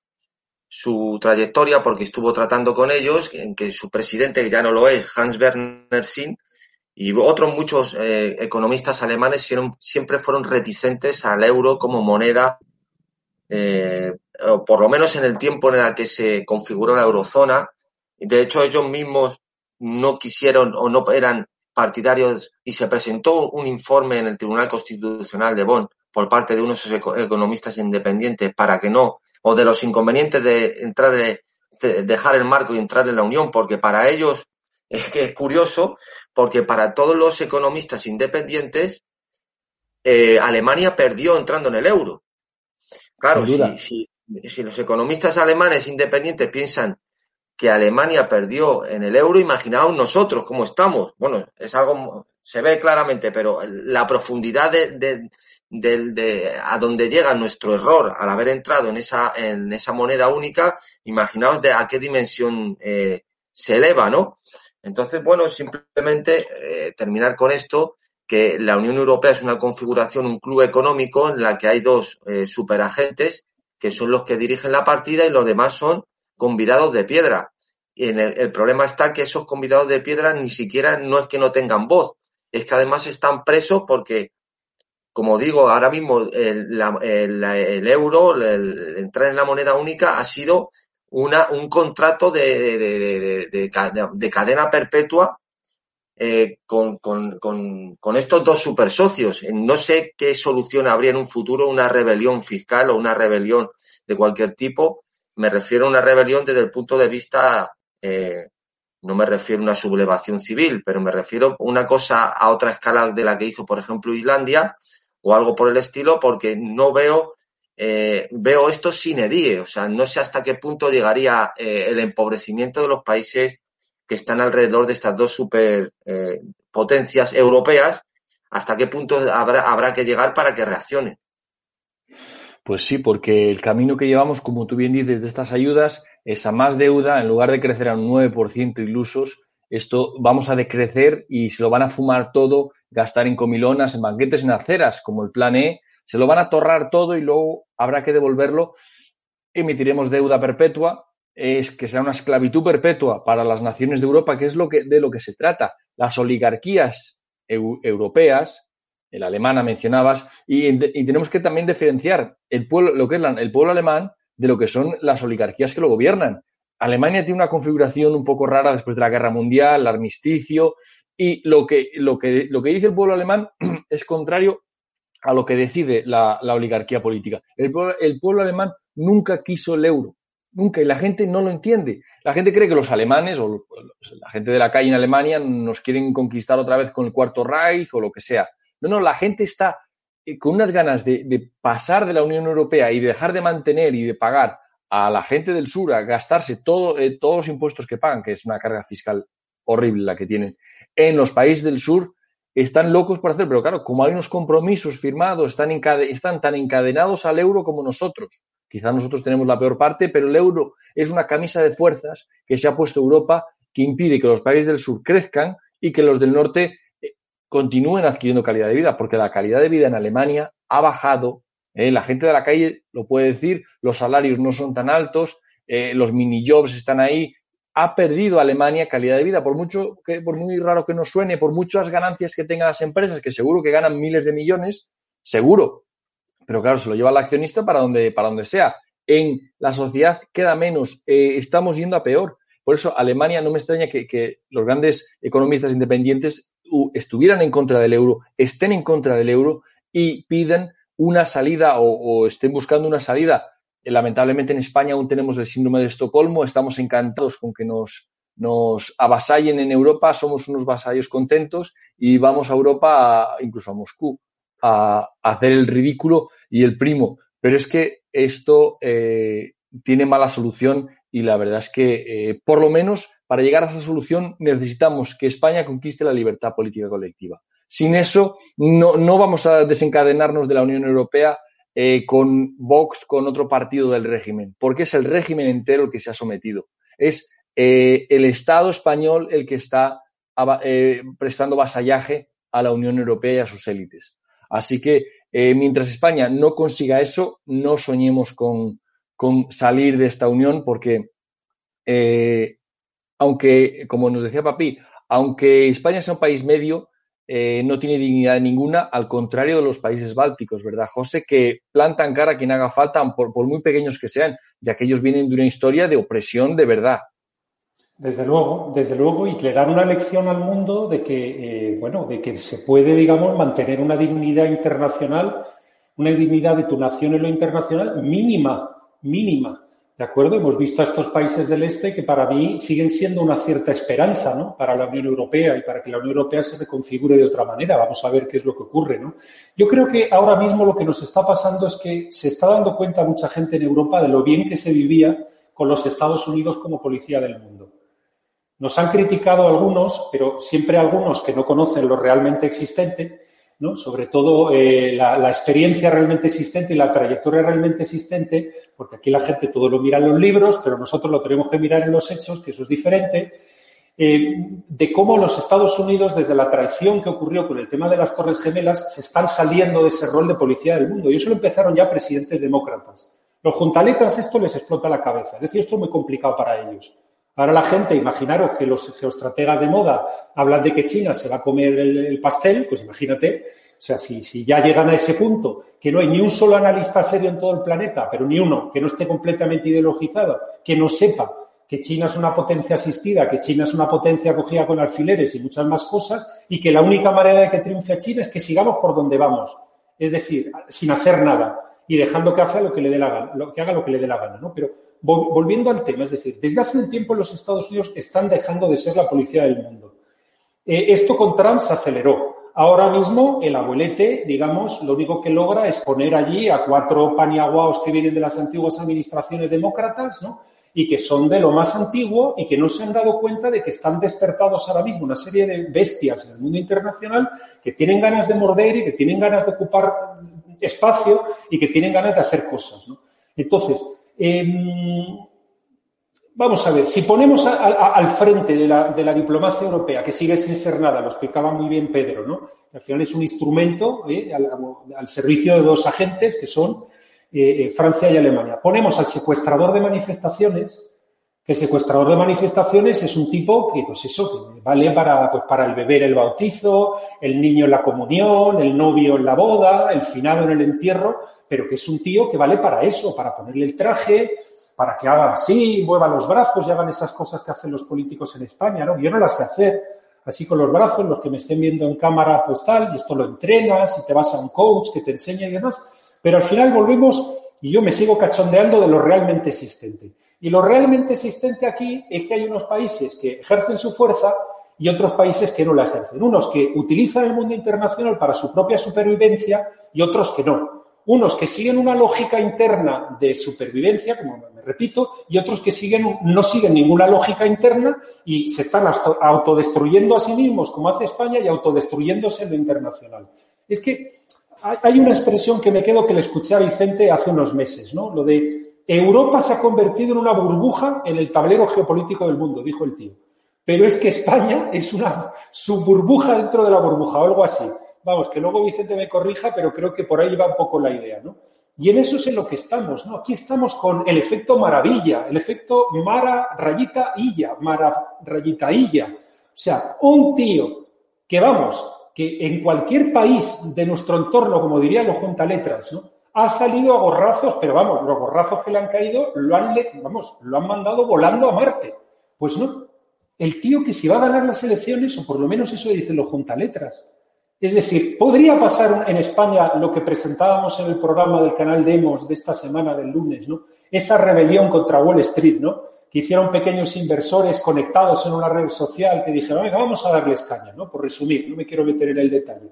S5: su trayectoria, porque estuvo tratando con ellos, en que su presidente, que ya no lo es, Hans Werner Sinn, y otros muchos eh, economistas alemanes siempre fueron reticentes al euro como moneda, eh, por lo menos en el tiempo en el que se configuró la eurozona. De hecho, ellos mismos no quisieron o no eran partidarios y se presentó un informe en el Tribunal Constitucional de Bonn por parte de unos economistas independientes para que no, o de los inconvenientes de entrar, de dejar el marco y entrar en la Unión, porque para ellos es que es curioso, porque para todos los economistas independientes, eh, Alemania perdió entrando en el euro. Claro, si, si, los economistas alemanes independientes piensan que Alemania perdió en el euro, imaginaos nosotros cómo estamos. Bueno, es algo, se ve claramente, pero la profundidad de, de, a donde llega nuestro error al haber entrado en esa, en esa moneda única, imaginaos de a qué dimensión eh, se eleva, ¿no? Entonces, bueno, simplemente eh, terminar con esto, que la Unión Europea es una configuración, un club económico en la que hay dos eh, superagentes que son los que dirigen la partida y los demás son convidados de piedra. Y en el, problema está que esos convidados de piedra ni siquiera no es que no tengan voz, es que además están presos porque, como digo, ahora mismo el, el euro, el, entrar en la moneda única ha sido una, un contrato de, de, de, cadena perpetua eh, con, con, con, con, estos dos super socios. No sé qué solución habría en un futuro una rebelión fiscal o una rebelión de cualquier tipo. Me refiero a una rebelión desde el punto de vista, eh, no me refiero a una sublevación civil, pero me refiero a una cosa a otra escala de la que hizo, por ejemplo, Islandia o algo por el estilo, porque no veo eh, veo esto sin edie, o sea, no sé hasta qué punto llegaría eh, el empobrecimiento de los países que están alrededor de estas dos superpotencias eh, europeas, hasta qué punto habrá, habrá que llegar para que reaccionen.
S2: Pues sí, porque el camino que llevamos, como tú bien dices, de estas ayudas es a más deuda, en lugar de crecer a un 9% ilusos, esto vamos a decrecer y se lo van a fumar todo, gastar en comilonas, en banquetes, en aceras, como el plan E, se lo van a torrar todo y luego habrá que devolverlo. Emitiremos deuda perpetua, es que sea una esclavitud perpetua para las naciones de Europa, que es lo que, de lo que se trata. Las oligarquías europeas, el alemana mencionabas, y, tenemos que también diferenciar el pueblo, lo que es el pueblo alemán de lo que son las oligarquías que lo gobiernan. Alemania tiene una configuración un poco rara después de la guerra mundial, el armisticio, y lo que, lo que, lo que dice el pueblo alemán es contrario a lo que decide la, oligarquía política. El, pueblo alemán nunca quiso el euro, nunca, y la gente no lo entiende. La gente cree que los alemanes o la gente de la calle en Alemania nos quieren conquistar otra vez con el Cuarto Reich o lo que sea. No, no, la gente está eh, con unas ganas de, pasar de la Unión Europea y de dejar de mantener y de pagar a la gente del sur a gastarse todo, eh, todos los impuestos que pagan, que es una carga fiscal horrible la que tienen, en los países del sur, están locos por hacer, pero claro, como hay unos compromisos firmados, están, están tan encadenados al euro como nosotros. Quizás nosotros tenemos la peor parte, pero el euro es una camisa de fuerzas que se ha puesto Europa que impide que los países del sur crezcan y que los del norte eh, continúen adquiriendo calidad de vida, porque la calidad de vida en Alemania ha bajado. Eh, la gente de la calle lo puede decir, los salarios no son tan altos, eh, los mini jobs están ahí, ha perdido Alemania calidad de vida, por mucho que, por muy raro que nos suene, por muchas ganancias que tengan las empresas, que seguro que ganan miles de millones, seguro. Pero claro, se lo lleva el accionista para donde, para donde sea. En la sociedad queda menos, eh, estamos yendo a peor. Por eso Alemania no me extraña que, los grandes economistas independientes estuvieran en contra del euro, estén en contra del euro y pidan una salida o estén buscando una salida lamentablemente en España aún tenemos el síndrome de Estocolmo, estamos encantados con que nos, nos avasallen en Europa, somos unos vasallos contentos y vamos a Europa, incluso a Moscú, a, hacer el ridículo y el primo. Pero es que esto eh, tiene mala solución y la verdad es que, eh, por lo menos, para llegar a esa solución necesitamos que España conquiste la libertad política colectiva. Sin eso, no, no vamos a desencadenarnos de la Unión Europea eh, con Vox, con otro partido del régimen, porque es el régimen entero el que se ha sometido. Es eh, el Estado español el que está eh, prestando vasallaje a la Unión Europea y a sus élites. Así que mientras España no consiga eso, no soñemos con, salir de esta unión porque, aunque, como nos decía Papi, aunque España sea un país medio, no tiene dignidad ninguna, al contrario de los países bálticos, ¿verdad, José? Que plantan cara a quien haga falta, por, por muy pequeños que sean, ya que ellos vienen de una historia de opresión de verdad.
S4: Desde luego, desde luego, y que dar una lección al mundo de que, eh, bueno, de que se puede, digamos, mantener una dignidad internacional, una dignidad de tu nación en lo internacional mínima, mínima. ¿De acuerdo? Hemos visto a estos países del este que para mí siguen siendo una cierta esperanza, ¿no? Para la Unión Europea y para que la Unión Europea se reconfigure de otra manera. Vamos a ver qué es lo que ocurre, ¿no? Yo creo que ahora mismo lo que nos está pasando es que se está dando cuenta mucha gente en Europa de lo bien que se vivía con los Estados Unidos como policía del mundo. Nos han criticado algunos, pero siempre algunos que no conocen lo realmente existente, sobre todo eh, la, experiencia realmente existente y la trayectoria realmente existente, porque aquí la gente todo lo mira en los libros, pero nosotros lo tenemos que mirar en los hechos, que eso es diferente, eh, de cómo los Estados Unidos, desde la traición que ocurrió con el tema de las Torres Gemelas, se están saliendo de ese rol de policía del mundo. Y eso lo empezaron ya presidentes demócratas. Los juntaletras esto les explota la cabeza. Es decir, esto es muy complicado para ellos. Ahora la gente, imaginaros que los geoestrategas de moda hablan de que China se va a comer el, pastel, pues imagínate, o sea, si, si, ya llegan a ese punto, que no hay ni un solo analista serio en todo el planeta, pero ni uno que no esté completamente ideologizado, que no sepa que China es una potencia asistida, que China es una potencia acogida con alfileres y muchas más cosas, y que la única manera de que triunfe China es que sigamos por donde vamos, es decir, sin hacer nada y dejando que haga lo que le dé la gana, que haga lo que le dé la gana, ¿no? Pero volviendo al tema, es decir, desde hace un tiempo los Estados Unidos están dejando de ser la policía del mundo. Eh, esto con Trump se aceleró. Ahora mismo el abuelete, digamos, lo único que logra es poner allí a cuatro paniaguaos que vienen de las antiguas administraciones demócratas, ¿no? Y que son de lo más antiguo y que no se han dado cuenta de que están despertados ahora mismo una serie de bestias en el mundo internacional que tienen ganas de morder y que tienen ganas de ocupar espacio y que tienen ganas de hacer cosas, ¿no? Entonces, Em, vamos a ver, si ponemos al frente de la, diplomacia europea, que sigue sin ser nada, lo explicaba muy bien Pedro, ¿no? Al final es un instrumento ¿eh? al, servicio de dos agentes que son eh, eh, Francia y Alemania. Ponemos al secuestrador de manifestaciones, que el secuestrador de manifestaciones es un tipo que, pues eso, vale para, pues para el beber el bautizo, el niño en la comunión, el novio en la boda, el finado en el entierro, pero que es un tío que vale para eso, para ponerle el traje, para que haga así, mueva los brazos y hagan esas cosas que hacen los políticos en España, ¿no? Yo no las sé hacer así con los brazos, los que me estén viendo en cámara, pues tal, y esto lo entrenas y te vas a un coach que te enseña y demás, pero al final volvemos y yo me sigo cachondeando de lo realmente existente. Y lo realmente existente aquí es que hay unos países que ejercen su fuerza y otros países que no la ejercen. Unos que utilizan el mundo internacional para su propia supervivencia y otros que no unos que siguen una lógica interna de supervivencia, como me repito, y otros que siguen, no siguen ninguna lógica interna y se están autodestruyendo a sí mismos, como hace España, y autodestruyéndose en lo internacional. Es que hay una expresión que me quedo que le escuché a Vicente hace unos meses, ¿no? Lo de Europa se ha convertido en una burbuja en el tablero geopolítico del mundo, dijo el tío. Pero es que España es una subburbuja dentro de la burbuja o algo así. Vamos, que luego Vicente me corrija, pero creo que por ahí va un poco la idea, ¿no? Y en eso es en lo que estamos, ¿no? Aquí estamos con el efecto maravilla, el efecto mara rayita illa, mara rayita illa. O sea, un tío que vamos, que en cualquier país de nuestro entorno, como dirían los juntaletras, ¿no? Ha salido a gorrazos, pero vamos, los gorrazos que le han caído lo han, vamos, lo han mandado volando a Marte. Pues no. El tío que si va a ganar las elecciones, o por lo menos eso dicen los juntaletras, es decir, podría pasar en España lo que presentábamos en el programa del canal Demos de esta semana del lunes, ¿no? Esa rebelión contra Wall Street, ¿no? Que hicieron pequeños inversores conectados en una red social que dijeron, venga, vamos a darles caña, ¿no? Por resumir, no me quiero meter en el detalle.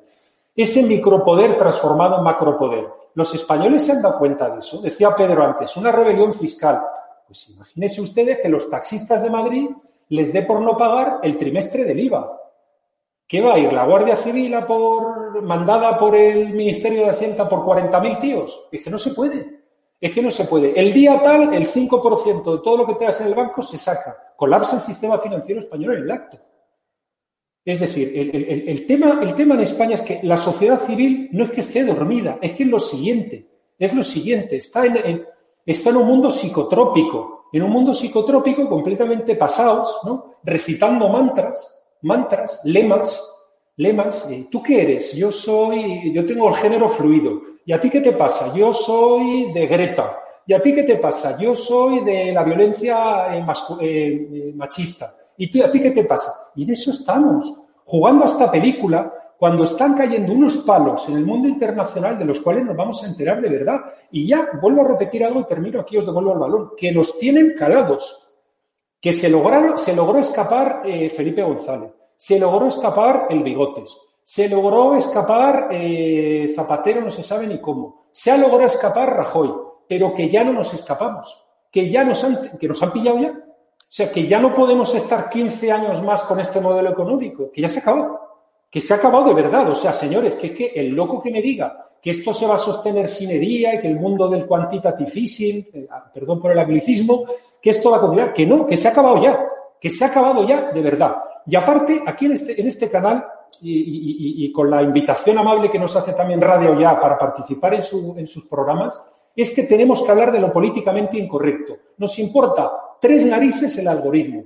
S4: Ese micropoder transformado en macropoder. Los españoles se han dado cuenta de eso. Decía Pedro antes, una rebelión fiscal. Pues imagínense ustedes que los taxistas de Madrid les dé por no pagar el trimestre del IVA ¿Qué va a ir la Guardia Civil a por, mandada por el Ministerio de Hacienda por 40.000 tíos? Es que no se puede. Es que no se puede. El día tal, el 5% de todo lo que te das en el banco se saca. colapsa el sistema financiero español en el acto. Es decir, el, tema, el tema en España es que la sociedad civil no es que esté dormida, es que es lo siguiente, es lo siguiente, está en, está en un mundo psicotrópico, en un mundo psicotrópico completamente pasados, ¿no? recitando mantras, mantras, lemas, lemas. Eh, ¿Tú qué eres? Yo soy, yo tengo el género fluido. ¿Y a ti qué te pasa? Yo soy de Greta. ¿Y a ti qué te pasa? Yo soy de la violencia eh, eh, machista. ¿Y tú, a ti qué te pasa? Y en eso estamos, jugando a esta película cuando están cayendo unos palos en el mundo internacional de los cuales nos vamos a enterar de verdad. Y ya vuelvo a repetir algo y termino aquí, os devuelvo el balón, que los tienen calados, que se, se logró escapar eh, Felipe González, se logró escapar el Bigotes, se logró escapar eh, Zapatero, no se sabe ni cómo, se ha logrado escapar Rajoy, pero que ya no nos escapamos, que ya nos han, que nos han pillado ya. O sea, que ya no podemos estar 15 años más con este modelo económico, que ya se acabó que se ha acabado de verdad. O sea, señores, que, que el loco que me diga que esto se va a sostener sin herida y que el mundo del quantitative easing, eh, ah, perdón por el anglicismo, que esto va a continuar, que no, que se ha acabado ya, que se ha acabado ya de verdad. Y aparte, aquí en este, en este canal, y, con la invitación amable que nos hace también Radio Ya para participar en, su, en sus programas, es que tenemos que hablar de lo políticamente incorrecto. Nos importa tres narices el algoritmo.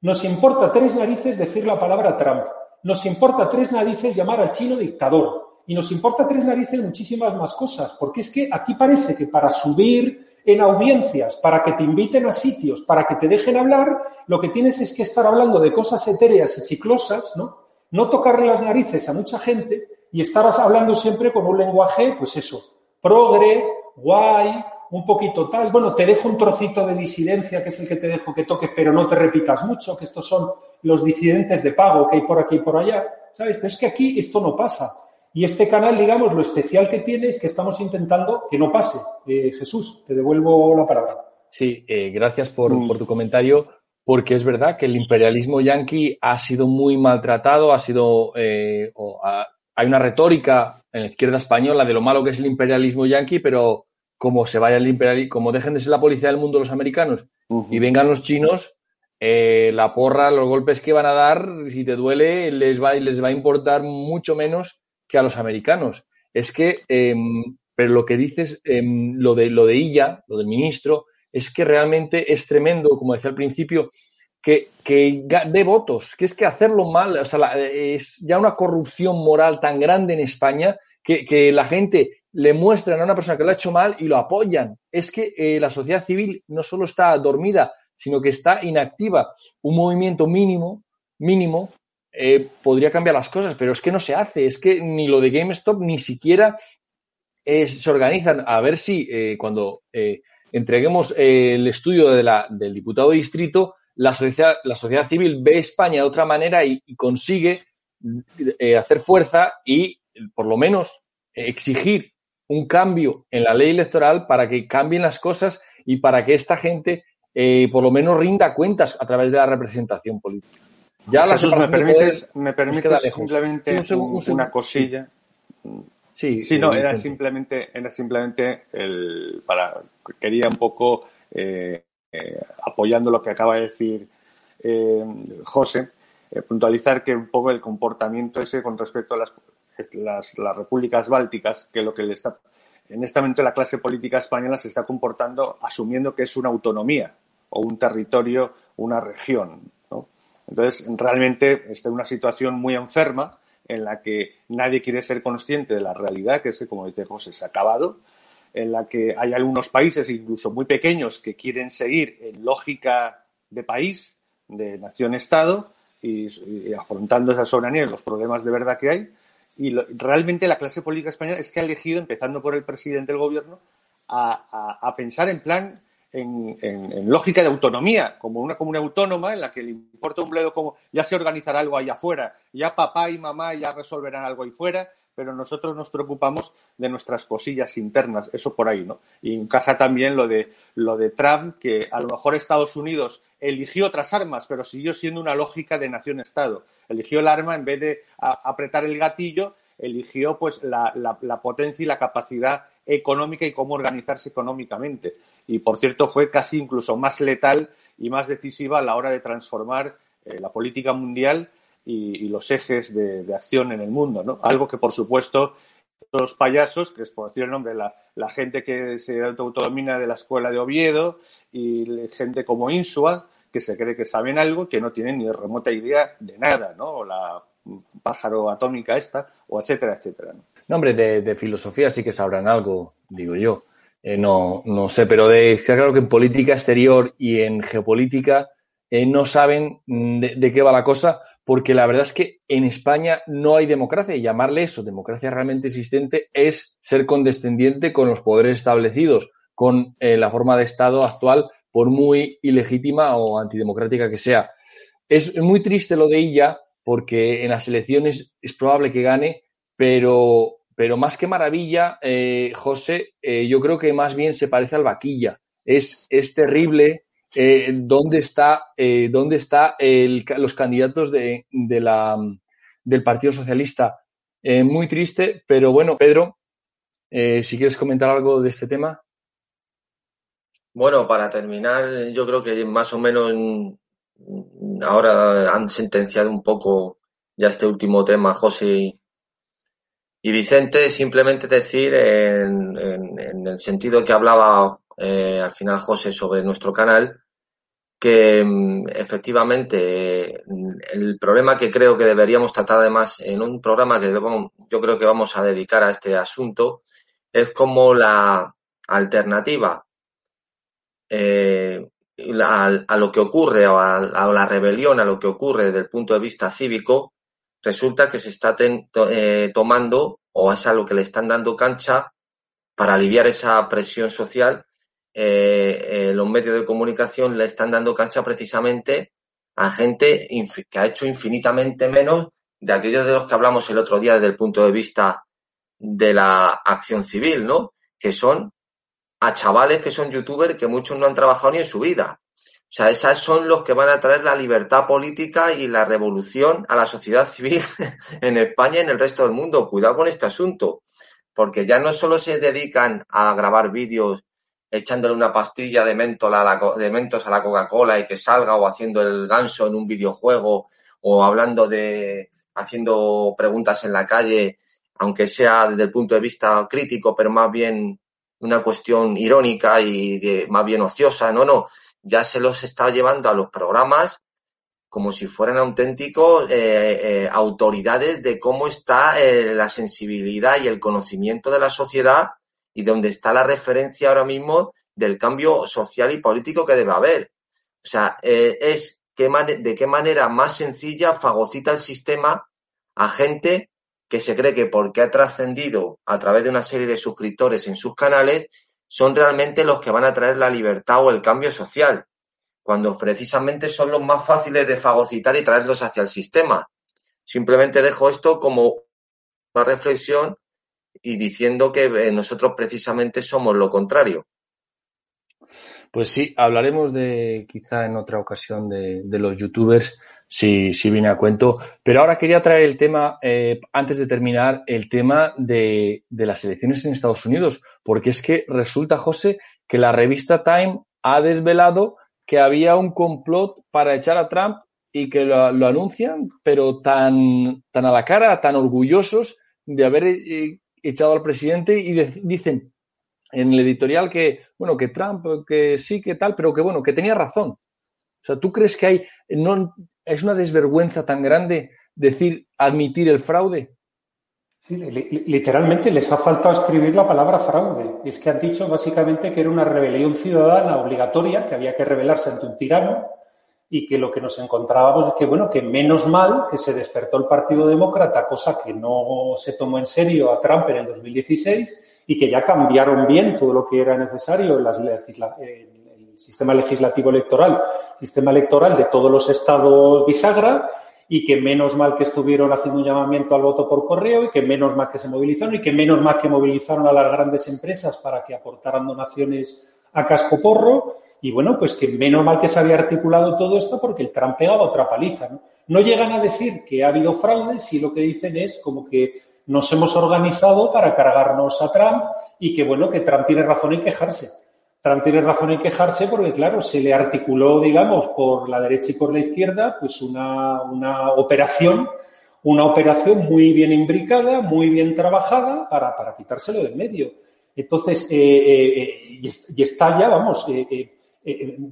S4: Nos importa tres narices decir la palabra Trump nos importa tres narices llamar al chino dictador. Y nos importa tres narices muchísimas más cosas, porque es que aquí parece que para subir en audiencias, para que te inviten a sitios, para que te dejen hablar, lo que tienes es que estar hablando de cosas etéreas y chiclosas, ¿no? No tocarle las narices a mucha gente y estar hablando siempre con un lenguaje, pues eso, progre, guay, un poquito tal. Bueno, te dejo un trocito de disidencia, que es el que te dejo que toques, pero no te repitas mucho, que estos son los disidentes de pago que hay por aquí y por allá, ¿sabes? Pero es que aquí esto no pasa. Y este canal, digamos, lo especial que tiene es que estamos intentando que no pase. Eh, Jesús, te devuelvo la palabra.
S2: Sí, eh, gracias por, mm. por, tu comentario, porque es verdad que el imperialismo yanqui ha sido muy maltratado, ha sido, eh, hay una retórica en la izquierda española de lo malo que es el imperialismo yanqui, pero como se vaya el imperialismo, como dejen de ser la policía del mundo los americanos y vengan los chinos, eh, la porra, los golpes que van a dar, si te duele, les va, les va a importar mucho menos que a los americanos. Es que, em, pero lo que dices, em, lo, de, lo de ella, lo del ministro, es que realmente es tremendo, como decía al principio, que, que dé votos, que es que hacerlo mal, o sea, es ya una corrupción moral tan grande en España que, que, la gente le muestran a una persona que lo ha hecho mal y lo apoyan. Es que eh, la sociedad civil no solo está dormida, sino que está inactiva. Un movimiento mínimo, mínimo, eh, podría cambiar las cosas, pero es que no se hace. Es que ni lo de GameStop ni siquiera eh, se organizan. A ver si eh, cuando entreguemos el estudio de la, del diputado de distrito, la sociedad, la sociedad civil ve España de otra manera y, consigue hacer fuerza y, por lo menos, exigir un cambio en la ley electoral para que cambien las cosas y para que esta gente eh, por lo menos rinda cuentas a través de la representación política.
S3: Ya Jesús, ¿me permites, me permites simplemente una cosilla? Sí, sí, no, era simplemente, era simplemente el, para, quería un poco, eh, eh, apoyando lo que acaba de decir José, puntualizar que un poco el comportamiento ese con respecto a las, las, las repúblicas bálticas, que lo que le está, en este momento la clase política española se está comportando asumiendo que es una autonomía, o un territorio, una región. Entonces, realmente está en una situación muy enferma en la que nadie quiere ser consciente de la realidad, que es como dice José, se ha acabado, en la que hay algunos países, incluso muy pequeños, que quieren seguir en lógica de país, de nación-estado, y, afrontando esa soberanía y los problemas de verdad que hay. Y realmente la clase política española es que ha elegido, empezando por el presidente del gobierno, a pensar en plan en, lógica de autonomía, como una comunidad autónoma en la que le importa un bledo como ya se organizará algo allá afuera, ya papá y mamá ya resolverán algo ahí fuera, pero nosotros nos preocupamos de nuestras cosillas internas, eso por ahí, ¿no? Y encaja también lo de lo de Trump, que a lo mejor Estados Unidos eligió otras armas, pero siguió siendo una lógica de nación-estado. Eligió el arma en vez de apretar el gatillo, eligió pues la, la potencia y la capacidad económica y cómo organizarse económicamente. Y, por cierto, fue casi incluso más letal y más decisiva a la hora de transformar eh, la política mundial y, los ejes de, acción en el mundo, ¿no? Algo que, por supuesto, los payasos, que es por decir el nombre, la, la gente que se autodomina de la escuela de Oviedo y gente como Insua, que se cree que saben algo, que no tienen ni remota idea de nada, ¿no? O la pájaro atómica esta, o etcétera, etcétera. ¿no?
S2: hombre, de, filosofía sí que sabrán algo, digo yo. Eh, no, no sé, pero de, claro que en política exterior y en geopolítica eh, no saben de, qué va la cosa, porque la verdad es que en España no hay democracia y llamarle eso democracia realmente existente es ser condescendiente con los poderes establecidos, con eh, la forma de Estado actual, por muy ilegítima o antidemocrática que sea. Es muy triste lo de ella porque en las elecciones es probable que gane, pero, pero más que maravilla, eh, José, eh, yo creo que más bien se parece al vaquilla. Es, es terrible eh, dónde está, dónde está los candidatos de, del Partido Socialista. muy triste, pero bueno, Pedro, si quieres comentar algo de este tema.
S5: Bueno, para terminar, yo creo que más o menos ahora han sentenciado un poco ya este último tema, José y Vicente, simplemente decir en, el sentido que hablaba eh, al final José sobre nuestro canal, que mm, efectivamente el problema que creo que deberíamos tratar además en un programa que yo creo que vamos a dedicar a este asunto es como la alternativa eh, a, lo que ocurre o a, la rebelión, a lo que ocurre desde el punto de vista cívico, resulta que se está eh, tomando o es a lo que le están dando cancha para aliviar esa presión social. Eh, los medios de comunicación le están dando cancha precisamente a gente que ha hecho infinitamente menos de aquellos de los que hablamos el otro día desde el punto de vista de la acción civil, ¿no? Que son a chavales que son youtubers que muchos no han trabajado ni en su vida. O sea, esas son los que van a traer la libertad política y la revolución a la sociedad civil en España y en el resto del mundo. Cuidado con este asunto, porque ya no solo se dedican a grabar vídeos echándole una pastilla de, mentos a la, de mentos a la Coca-Cola y que salga o haciendo el ganso en un videojuego o hablando de haciendo preguntas en la calle, aunque sea desde el punto de vista crítico, pero más bien una cuestión irónica y más bien ociosa. No, no, ya se los está llevando a los programas como si fueran auténticos eh, eh, autoridades de cómo está eh, la sensibilidad y el conocimiento de la sociedad y donde está la referencia ahora mismo del cambio social y político que debe haber. O sea, es de qué manera más sencilla fagocita el sistema a gente que se cree que porque ha trascendido a través de una serie de suscriptores en sus canales, son realmente los que van a traer la libertad o el cambio social, cuando precisamente son los más fáciles de fagocitar y traerlos hacia el sistema. Simplemente dejo esto como una reflexión y diciendo que eh, nosotros precisamente somos lo contrario.
S2: Pues sí, hablaremos de quizá en otra ocasión de, los youtubers, si, si, viene a cuento. Pero ahora quería traer el tema, eh, antes de terminar, el tema de, de, las elecciones en Estados Unidos, porque es que resulta, José, que la revista Time ha desvelado que había un complot para echar a Trump y que lo, anuncian, pero tan, tan a la cara, tan orgullosos de haber eh, echado al presidente y dicen en el editorial que, bueno, que Trump, que sí, que tal, pero que bueno, que tenía razón. O sea, ¿tú crees que hay, no, es una desvergüenza tan grande decir, admitir el fraude?
S4: literalmente les ha faltado escribir la palabra fraude. Es que han dicho básicamente que era una rebelión ciudadana obligatoria, que había que rebelarse ante un tirano y que lo que nos encontrábamos es que, bueno, que menos mal que se despertó el Partido Demócrata, cosa que no se tomó en serio a Trump en el 2016 y que ya cambiaron bien todo lo que era necesario en, sistema legislativo electoral, sistema electoral de todos los estados bisagra y que menos mal que estuvieron haciendo un llamamiento al voto por correo y que menos mal que se movilizaron y que menos mal que movilizaron a las grandes empresas para que aportaran donaciones a casco porro y bueno, pues que menos mal que se había articulado todo esto porque el Trump pegaba otra paliza. ¿no? no llegan a decir que ha habido fraude, si lo que dicen es como que nos hemos organizado para cargarnos a Trump y que bueno, que Trump tiene razón en quejarse. Trump tiene razón en quejarse porque, claro, se le articuló, digamos, por la derecha y por la izquierda, pues una, una operación, una operación muy bien imbricada, muy bien trabajada para, para quitárselo del medio. Entonces, eh, eh, eh y, está ya, vamos,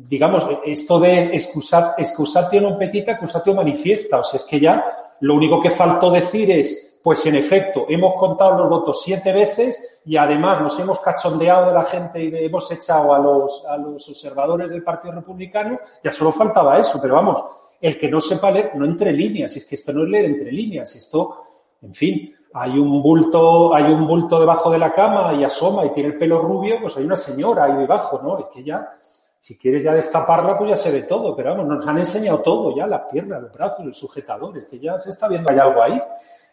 S4: digamos, esto de excusar, excusatio non petita, excusatio manifiesta. O sea, es que ya lo único que faltó decir es, pues en efecto, hemos contado los votos siete veces y además nos hemos cachondeado de la gente y hemos echado a los, a los observadores del Partido Republicano, ya solo faltaba eso, pero vamos, el que no sepa leer, no entre líneas, es que esto no es leer entre líneas, esto, en fin, hay un bulto, hay un bulto debajo de la cama y asoma y tiene el pelo rubio, pues hay una señora ahí debajo, ¿no? Es que ya, si quieres ya destaparla, pues ya se ve todo, pero vamos, nos han enseñado todo ya, las piernas, los brazos, el sujetador, es que ya se está viendo hay algo ahí.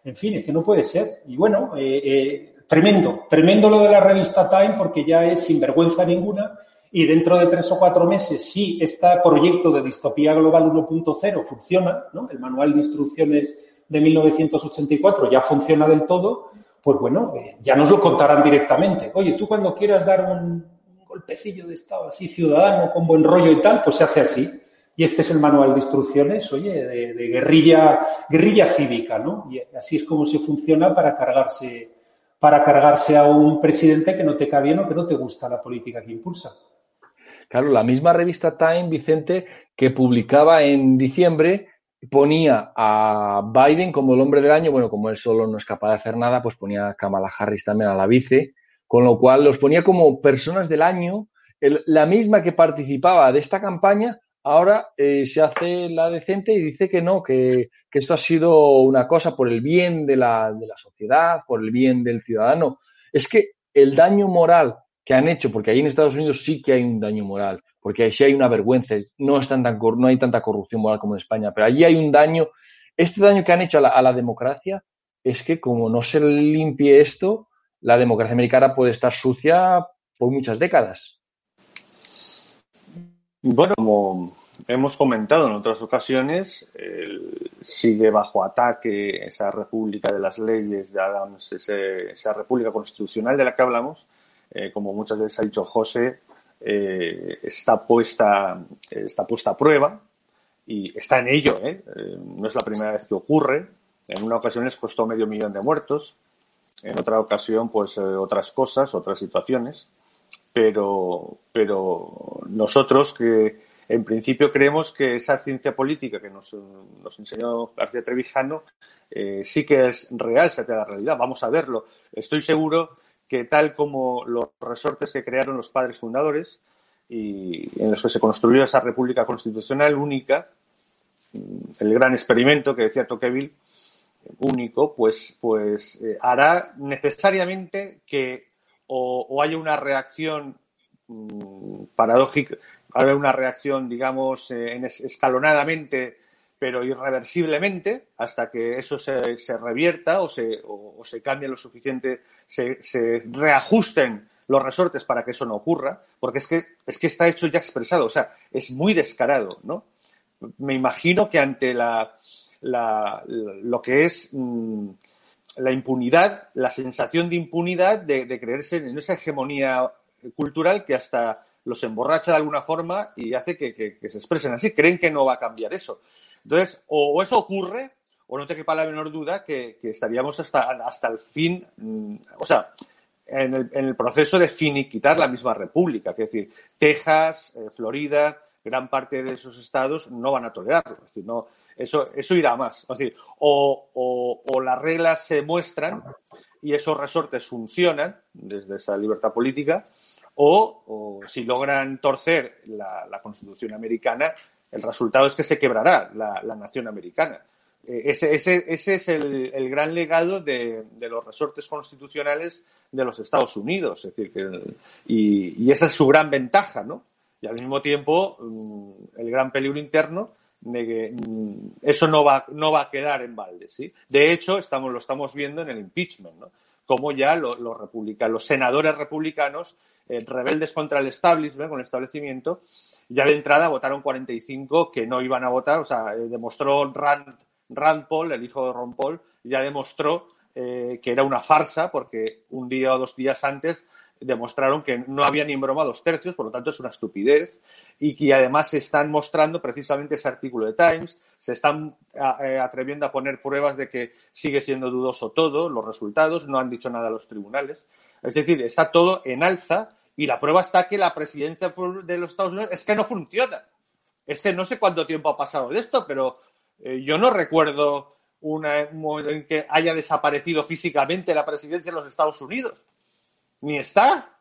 S4: En fin, es que no puede ser. Y bueno, eh, eh, tremendo, tremendo lo de la revista Time porque ya es sinvergüenza ninguna y dentro de tres o cuatro meses, si este proyecto de distopía global 1.0 funciona, ¿no? el manual de instrucciones de 1984 ya funciona del todo, pues bueno, eh, ya nos lo contarán directamente. Oye, tú cuando quieras dar un, golpecillo de Estado así ciudadano, con buen rollo y tal, pues se hace así. Y este es el manual de instrucciones, oye, de, guerrilla, guerrilla cívica, ¿no? Y así es como se funciona para cargarse, para cargarse a un presidente que no te cae bien o que no te gusta la política que impulsa.
S2: Claro, la misma revista Time, Vicente, que publicaba en diciembre, ponía a Biden como el hombre del año, bueno, como él solo no es capaz de hacer nada, pues ponía a Kamala Harris también a la vice, con lo cual los ponía como personas del año, la misma que participaba de esta campaña, ahora eh, se hace la decente y dice que no, que, esto ha sido una cosa por el bien de la, de la, sociedad, por el bien del ciudadano. Es que el daño moral que han hecho, porque ahí en Estados Unidos sí que hay un daño moral, porque ahí sí hay una vergüenza, no, es tan, no hay tanta corrupción moral como en España, pero allí hay un daño. Este daño que han hecho a la, a la democracia es que como no se limpie esto, la democracia americana puede estar sucia por muchas décadas.
S3: Bueno, como hemos comentado en otras ocasiones, sigue bajo ataque esa república de las leyes esa república constitucional de la que hablamos, eh, como muchas veces ha dicho José, eh, está, puesta, está puesta a prueba y está en ello. ¿eh? no es la primera vez que ocurre. En una ocasión les costó medio millón de muertos, en otra ocasión, pues otras cosas, otras situaciones pero, pero nosotros que en principio creemos que esa ciencia política que nos, enseñó García Trevijano eh, sí que es real, se la realidad. Vamos a verlo. Estoy seguro que tal como los resortes que crearon los padres fundadores y en los que se construyó esa república constitucional única, mm, el gran experimento que decía Tocqueville, único, pues, pues eh, hará necesariamente que o, haya una reacción mm, paradójica, haya una reacción, digamos, eh, escalonadamente, pero irreversiblemente, hasta que eso se, revierta o se, o, se cambie lo suficiente, se, se, reajusten los resortes para que eso no ocurra, porque es que, es que está hecho ya expresado, o sea, es muy descarado, ¿no? Me imagino que ante la, la, lo que es mm, la impunidad, la sensación de impunidad de, creerse en esa hegemonía cultural que hasta los emborracha de alguna forma y hace que, se expresen así. Creen que no va a cambiar eso. Entonces, o, eso ocurre, o no te quepa la menor duda que, estaríamos hasta, hasta el fin, mm, o sea, en el, proceso de finiquitar la misma república. Es decir, Texas, eh, Florida, gran parte de esos estados no van a tolerarlo. Es decir, no, eso, eso irá más. Es decir, o, las reglas se muestran y esos resortes funcionan desde esa libertad política, o, si logran torcer la, Constitución americana, el resultado es que se quebrará la, nación americana. Eh, ese, ese, ese es el, gran legado de, los resortes constitucionales de los Estados Unidos. Es decir, que, y, y, esa es su gran ventaja, ¿no? Y al mismo tiempo, mm, el gran peligro interno mm, eso no va, no va a quedar en balde. ¿sí? De hecho, estamos, lo estamos viendo en el impeachment, ¿no? como ya los, republicanos, los senadores republicanos, eh, rebeldes contra el establishment, con el establecimiento, ya de entrada votaron 45 que no iban a votar, o sea, eh, demostró Rand, Rand, Paul, el hijo de Ron Paul, ya demostró eh, que era una farsa porque un día o dos días antes demostraron que no había ni broma dos tercios, por lo tanto es una estupidez, y que además se están mostrando precisamente ese artículo de Times, se están eh, atreviendo a poner pruebas de que sigue siendo dudoso todo, los resultados, no han dicho nada a los tribunales. Es decir, está todo en alza y la prueba está que la presidencia de los Estados Unidos es que no funciona. Este no sé cuánto tiempo ha pasado de esto, pero eh, yo no recuerdo un momento en que haya desaparecido físicamente la presidencia de los Estados Unidos. Ni está.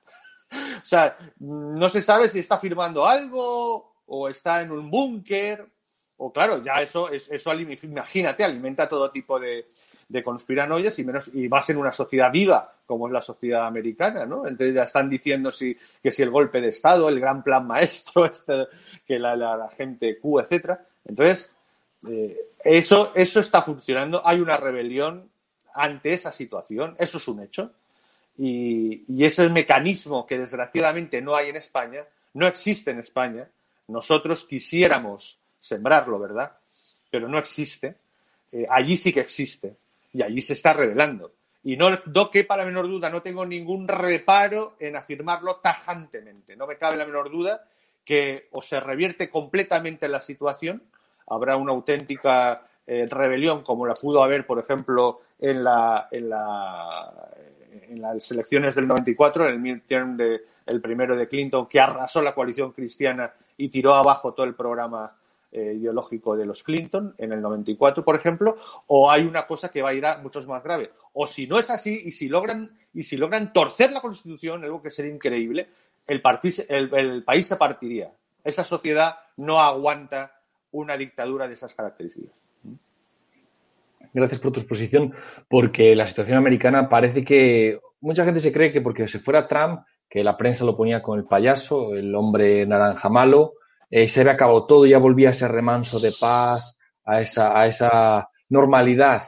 S3: O sea, no se sabe si está firmando algo o está en un búnker. O claro, ya eso, eso imagínate, alimenta todo tipo de, de conspiranoias y menos y más en una sociedad viva como es la sociedad americana, ¿no? Entonces ya están diciendo si, que si el golpe de Estado, el gran plan maestro, este, que la, la, gente Q, etcétera. Entonces, eh, eso, eso está funcionando. Hay una rebelión ante esa situación. Eso es un hecho. Y, y ese mecanismo que desgraciadamente no hay en España, no existe en España. Nosotros quisiéramos sembrarlo, ¿verdad? Pero no existe. Eh, allí sí que existe. Y allí se está revelando. Y no, no quepa la menor duda, no tengo ningún reparo en afirmarlo tajantemente. No me cabe la menor duda que o se revierte completamente la situación, habrá una auténtica eh, rebelión como la pudo haber, por ejemplo, en, la, en, la, en las elecciones del 94, en el midterm de, el primero de Clinton, que arrasó la coalición cristiana y tiró abajo todo el programa eh, ideológico de los Clinton en el 94, por ejemplo, o hay una cosa que va a ir a muchos más grave. O si no es así, y si logran, y si logran torcer la Constitución, algo que sería increíble, el, el país se partiría. Esa sociedad no aguanta una dictadura de esas características.
S2: Gracias por tu exposición, porque la situación americana parece que mucha gente se cree que porque se fuera Trump, que la prensa lo ponía con el payaso, el hombre naranja malo, eh, se había acabado todo, ya volvía a ese remanso de paz, a esa, a esa normalidad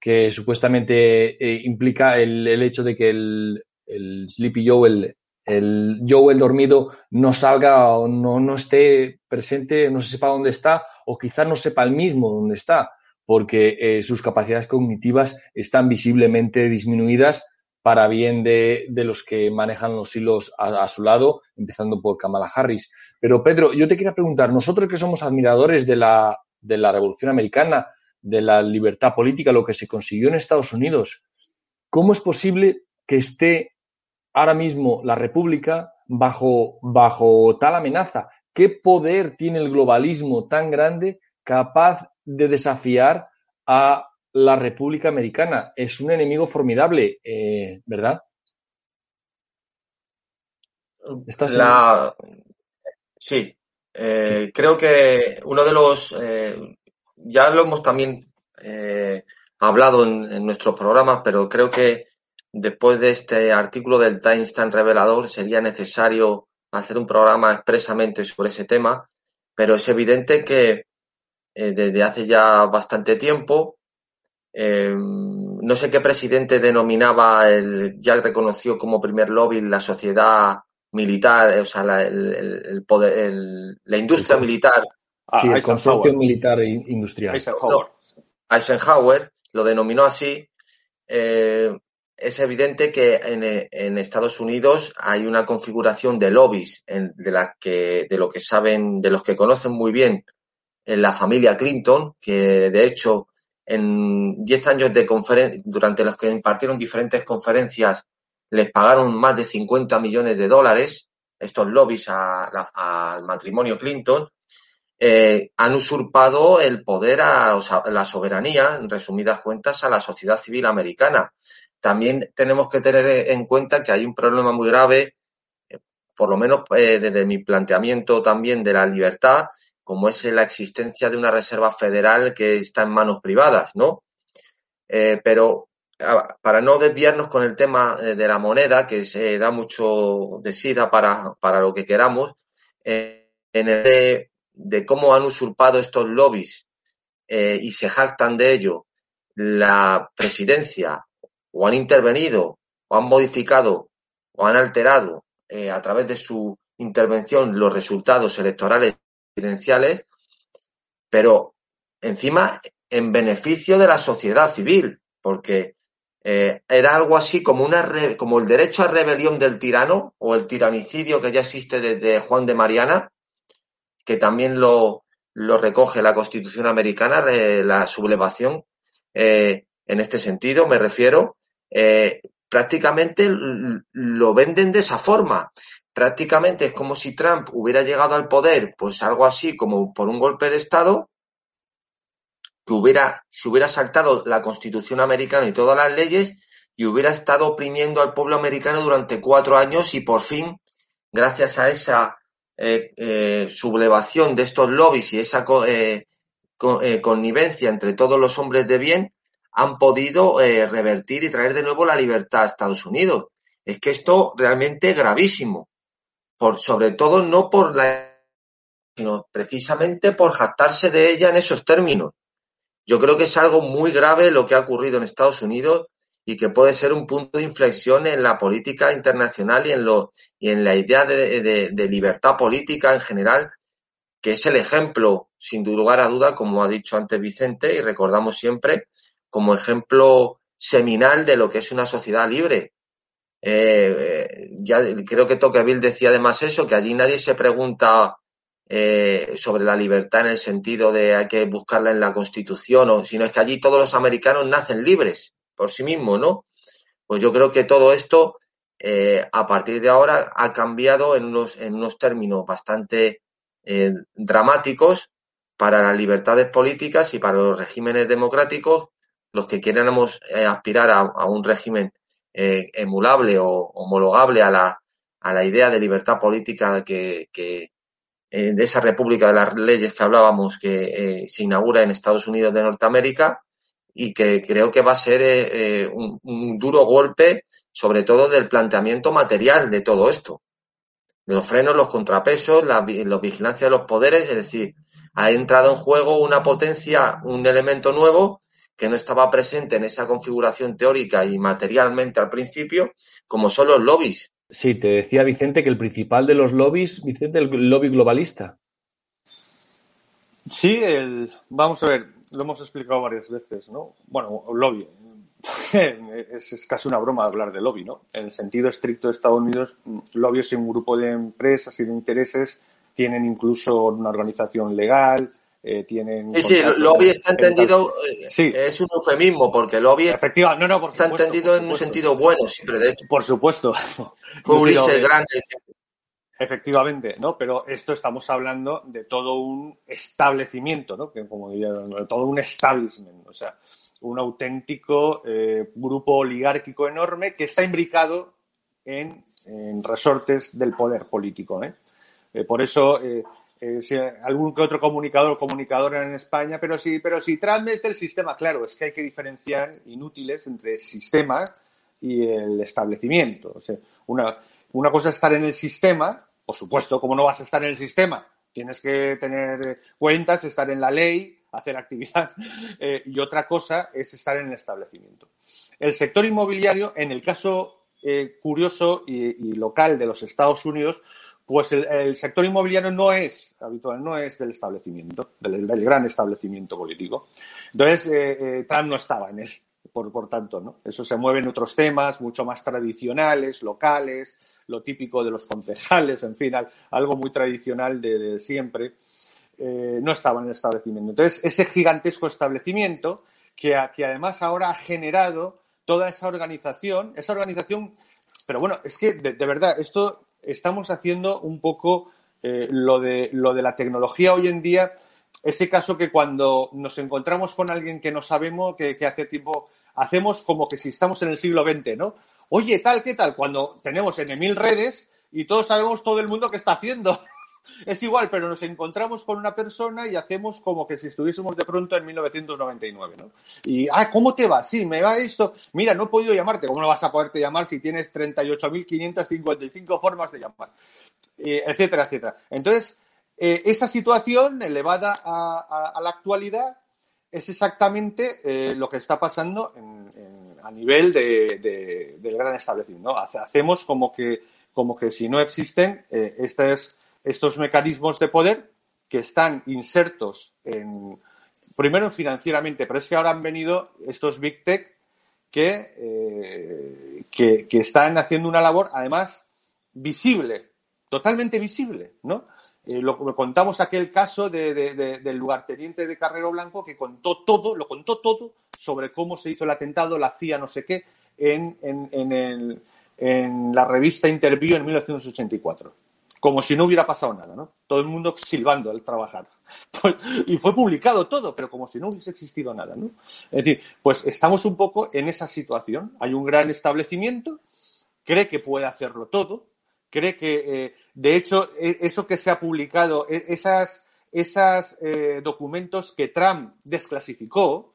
S2: que supuestamente eh, implica el, el, hecho de que el, el Sleepy Joe, el, el Joe el dormido, no salga o no, no esté presente, no se sepa dónde está, o quizás no sepa el mismo dónde está, porque eh, sus capacidades cognitivas están visiblemente disminuidas para bien de, de los que manejan los hilos a, su lado, empezando por Kamala Harris. Pero Pedro, yo te quería preguntar, nosotros que somos admiradores de la, de la Revolución Americana, de la libertad política, lo que se consiguió en Estados Unidos, ¿cómo es posible que esté ahora mismo la República bajo, bajo tal amenaza? ¿Qué poder tiene el globalismo tan grande capaz de desafiar a la República Americana? Es un enemigo formidable, eh, ¿verdad?
S5: ¿Estás la... Sí, eh, sí, creo que uno de los, eh, ya lo hemos también hablado en, en, nuestros programas, pero creo que después de este artículo del Times tan revelador sería necesario hacer un programa expresamente sobre ese tema, pero es evidente que eh, desde hace ya bastante tiempo, eh, no sé qué presidente denominaba el ya reconoció como primer lobby la sociedad militar, o sea, la, el, el poder, el, la industria militar.
S2: Sí, el consorcio militar e industrial.
S5: Eisenhower. Eisenhower lo denominó así. Eh, es evidente que en, en, Estados Unidos hay una configuración de lobbies en, de la que de lo que saben de los que conocen muy bien en la familia Clinton que de hecho en 10 años de conferencia durante los que impartieron diferentes conferencias les pagaron más de 50 millones de dólares estos lobbies al matrimonio Clinton eh, han usurpado el poder a, sea, la soberanía en resumidas cuentas a la sociedad civil americana. También tenemos que tener en cuenta que hay un problema muy grave, eh, por lo menos eh, desde mi planteamiento también de la libertad, como es la existencia de una reserva federal que está en manos privadas, ¿no? Eh, pero para no desviarnos con el tema eh, de la moneda, que se da mucho de sida para, para lo que queramos, eh, en el de, cómo han usurpado estos lobbies y se jactan de ello la presidencia o han intervenido o han modificado o han alterado a través de su intervención los resultados electorales presidenciales, pero encima en beneficio de la sociedad civil, porque eh, era algo así como, una como el derecho a rebelión del tirano o el tiranicidio que ya existe desde Juan de Mariana, que también lo, lo recoge la Constitución americana, la sublevación. Eh, en este sentido, me refiero, eh, prácticamente lo venden de esa forma. Prácticamente es como si Trump hubiera llegado al poder, pues algo así como por un golpe de Estado, que hubiera, se hubiera saltado la Constitución americana y todas las leyes y hubiera estado oprimiendo al pueblo americano durante cuatro años y por fin, gracias a esa eh, eh, sublevación de estos lobbies y esa eh, connivencia entre todos los hombres de bien, han podido revertir y traer de nuevo la libertad a Estados Unidos. Es que esto realmente es gravísimo. Por, sobre todo no por la sino precisamente por jactarse de ella en esos términos. Yo creo que es algo muy grave lo que ha ocurrido en Estados Unidos y que puede ser un punto de inflexión en la política internacional y en, lo, y en la idea de, libertad política en general, que es el ejemplo, sin lugar a duda, como ha dicho antes Vicente, y recordamos siempre, como ejemplo seminal de lo que es una sociedad libre. Eh, ya creo que Tocqueville decía además eso, que allí nadie se pregunta eh, sobre la libertad en el sentido de hay que buscarla en la Constitución, o, sino es que allí todos los americanos nacen libres por sí mismos, ¿no? Pues yo creo que todo esto eh, a partir de ahora ha cambiado en unos, en unos términos bastante eh, dramáticos para las libertades políticas y para los regímenes democráticos, los que queremos aspirar a, un régimen emulable o homologable a la, a la idea de libertad política que, que, eh, de esa República de las Leyes que hablábamos que eh, se inaugura en Estados Unidos de Norteamérica y que creo que va a ser eh, un, duro golpe, sobre todo del planteamiento material de todo esto. Los frenos, los contrapesos, la, vigilancia de los poderes, es decir, ha entrado en juego una potencia, un elemento nuevo que no estaba presente en esa configuración teórica y materialmente al principio, como son los lobbies.
S2: Sí, te decía Vicente que el principal de los lobbies, Vicente, el lobby globalista.
S3: Sí, el, vamos a ver, lo hemos explicado varias veces, ¿no? Bueno, lobby. Es, casi una broma hablar de lobby, ¿no? En el sentido estricto de Estados Unidos, lobby es un grupo de empresas y de intereses, tienen incluso una organización legal, eh, tienen...
S5: Sí, sí, lobby está entendido, eh, es un eufemismo, porque lobby
S3: Efectivamente, no, no,
S5: está entendido en un sentido bueno siempre, de hecho.
S3: Por supuesto.
S5: Grande.
S3: Efectivamente, ¿no? Pero esto estamos hablando de todo un establecimiento, ¿no? Que como diría, de todo un establishment, o sea, un auténtico eh, grupo oligárquico enorme que está imbricado en, resortes del poder político, ¿eh? por eso eh, algún que otro comunicador comunicadora en España, pero sí, pero si Trump es del sistema, claro, es que hay que diferenciar inútiles entre el sistema y el establecimiento. Una, una cosa es estar en el sistema, por supuesto, como no vas a estar en el sistema? Tienes que tener cuentas, estar en la ley, hacer actividad, eh, y otra cosa es estar en el establecimiento. El sector inmobiliario, en el caso eh, curioso y local de los Estados Unidos, pues el, sector inmobiliario no es habitual, no es del establecimiento, del, gran establecimiento político. Entonces, eh, eh, Trump no estaba en él, por, por tanto, ¿no? Eso se mueve en otros temas mucho más tradicionales, locales, lo típico de los concejales, en fin, algo muy tradicional de, siempre. Eh, no estaba en el establecimiento. Entonces, ese gigantesco establecimiento que, que además ahora ha generado toda esa organización, esa organización, pero bueno, es que de verdad, esto estamos haciendo un poco eh, lo, de, lo de la tecnología hoy en día, ese caso que cuando nos encontramos con alguien que no sabemos, que, hace tiempo hacemos como que si estamos en el siglo XX, ¿no? Oye, tal, ¿qué tal? Cuando tenemos en mil redes y todos sabemos todo el mundo qué está haciendo. Es igual, pero nos encontramos con una persona y hacemos como que si estuviésemos de pronto en 1999, ¿no? Y, ah, ¿cómo te va? Sí, me va esto. Mira, no he podido llamarte. ¿Cómo no vas a poderte llamar si tienes 38.555 formas de llamar? Eh, etcétera, etcétera. Entonces, eh, esa situación elevada a, la actualidad es exactamente eh, lo que está pasando a nivel de, del gran establecimiento. ¿no? Hacemos como que, como que si no existen, esta es estos mecanismos de poder que están insertos en, primero financieramente, pero es que ahora han venido estos Big Tech que, que, que están haciendo una labor, además, visible, totalmente visible, ¿no? Eh, lo, contamos aquel caso de, del lugarteniente de Carrero Blanco que contó todo, lo contó todo sobre cómo se hizo el atentado, la CIA, no sé qué, en, en, el, en la revista Interview en 1984. Como si no hubiera pasado nada, ¿no? Todo el mundo silbando al trabajar. Pues, y fue publicado todo, pero como si no hubiese existido nada, ¿no? Es decir, pues estamos un poco en esa situación. Hay un gran establecimiento, cree que puede hacerlo todo, cree que, eh, de hecho, e, eso que se ha publicado, e, esas, esos eh, documentos que Trump desclasificó,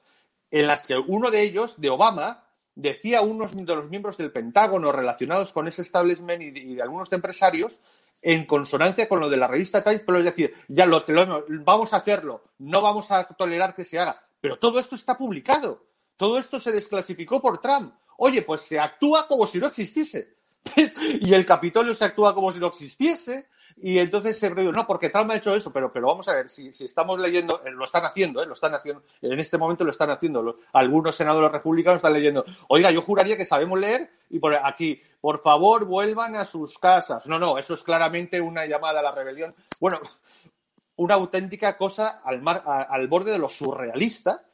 S3: en las que uno de ellos, de Obama, decía a unos de los miembros del Pentágono relacionados con ese establishment y de, algunos empresarios, en consonancia con lo de la revista Times, pero es decir, ya lo, lo, vamos a hacerlo, no vamos a tolerar que se haga. Pero todo esto está publicado. Todo esto se desclasificó por Trump. Oye, pues se actúa como si no existiese. y el Capitolio se actúa como si no existiese. Y entonces se dice, no, porque Trump ha hecho eso, pero, pero vamos a ver, si, si estamos leyendo, eh, lo están haciendo, eh, lo están haciendo, en este momento lo están haciendo, algunos senadores republicanos están leyendo, oiga, yo juraría que sabemos leer y por aquí, por favor, vuelvan a sus casas. No, no, eso es claramente una llamada a la rebelión. Bueno, una auténtica cosa al, borde de lo surrealista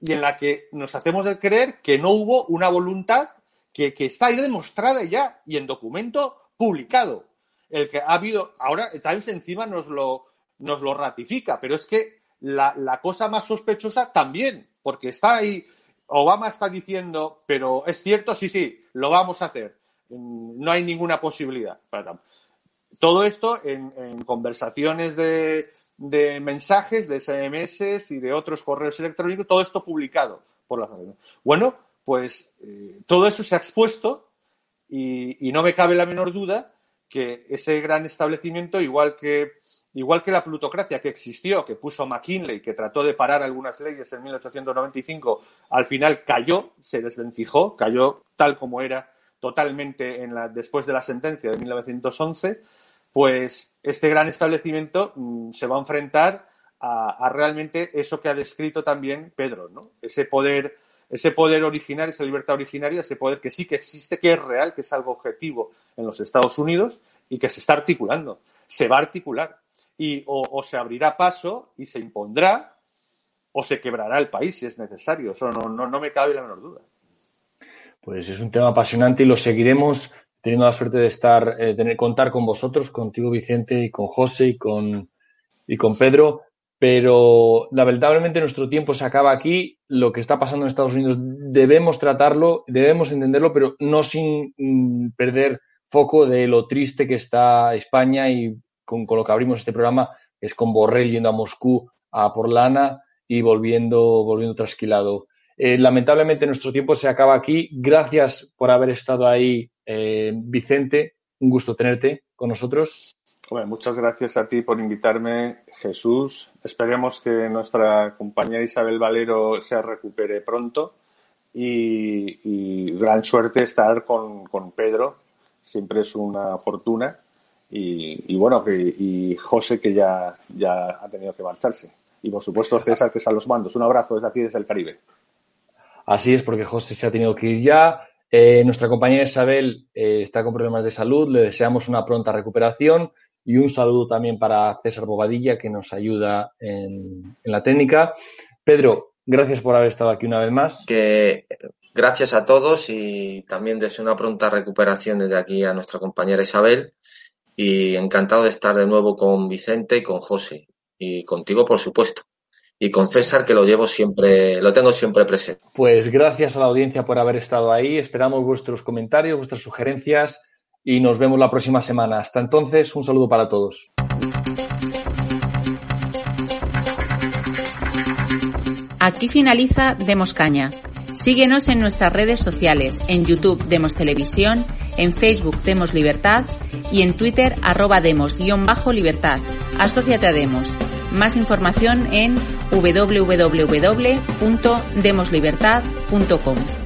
S3: y en la que nos hacemos de creer que no hubo una voluntad que, está ahí demostrada ya y en documento publicado. El que ha habido, ahora Times encima nos lo, nos lo ratifica, pero es que la, la cosa más sospechosa también, porque está ahí, Obama está diciendo, pero es cierto, sí, sí, lo vamos a hacer. No hay ninguna posibilidad. Todo esto en, conversaciones de, de, mensajes, de SMS y de otros correos electrónicos, todo esto publicado por las Bueno, pues eh, todo eso se ha expuesto y, no me cabe la menor duda que ese gran establecimiento, igual que, igual que la plutocracia que existió, que puso McKinley, que trató de parar algunas leyes en 1895, al final cayó, se desvencijó, cayó tal como era totalmente en la, después de la sentencia de 1911, pues este gran establecimiento mm, se va a enfrentar a, realmente eso que ha descrito también Pedro, ¿no? Ese poder ese poder originario, esa libertad originaria, ese poder que sí que existe, que es real, que es algo objetivo en los Estados Unidos y que se está articulando. Se va a articular. Y o, se abrirá paso y se impondrá o se quebrará el país si es necesario. Eso no, me cabe la menor duda.
S2: Pues es un tema apasionante y lo seguiremos teniendo la suerte de estar, eh, tener, contar con vosotros, contigo Vicente y con José y con, y con Pedro pero lamentablemente nuestro tiempo se acaba aquí. Lo que está pasando en Estados Unidos debemos tratarlo, debemos entenderlo, pero no sin mm, perder foco de lo triste que está España y con, lo que abrimos este programa, es con Borrell yendo a Moscú a por lana y volviendo, volviendo trasquilado. Eh, lamentablemente nuestro tiempo se acaba aquí. Gracias por haber estado ahí, eh, Vicente. Un gusto tenerte con nosotros.
S3: Muchas gracias a ti por invitarme Jesús. Esperemos que nuestra compañera Isabel Valero se recupere pronto y, gran suerte estar con, Pedro. Siempre es una fortuna. Y, bueno, y José que ya, ya ha tenido que marcharse. Y por supuesto César que está a los mandos. Un abrazo desde aquí, desde el Caribe.
S2: Así es, porque José se ha tenido que ir ya. Eh, nuestra compañera Isabel eh, está con problemas de salud. Le deseamos una pronta recuperación y un saludo también para César Bobadilla, que nos ayuda en, la técnica. Pedro, gracias por haber estado aquí una vez más.
S5: Gracias a todos y también deseo una pronta recuperación desde aquí a nuestra compañera Isabel. Y encantado de estar de nuevo con Vicente y con José. Y contigo, por supuesto. Y con César, que lo llevo siempre, lo tengo siempre presente.
S2: Pues gracias a la audiencia por haber estado ahí. Esperamos vuestros comentarios, vuestras sugerencias y nos vemos la próxima semana. Hasta entonces, un saludo para todos.
S6: Aquí finaliza Demos Caña. Síguenos en nuestras redes sociales, en YouTube Demos Televisión, en Facebook Demos Libertad y en Twitter arroba Demos-Libertad. Asociate a Demos. Más información en www.demoslibertad.com.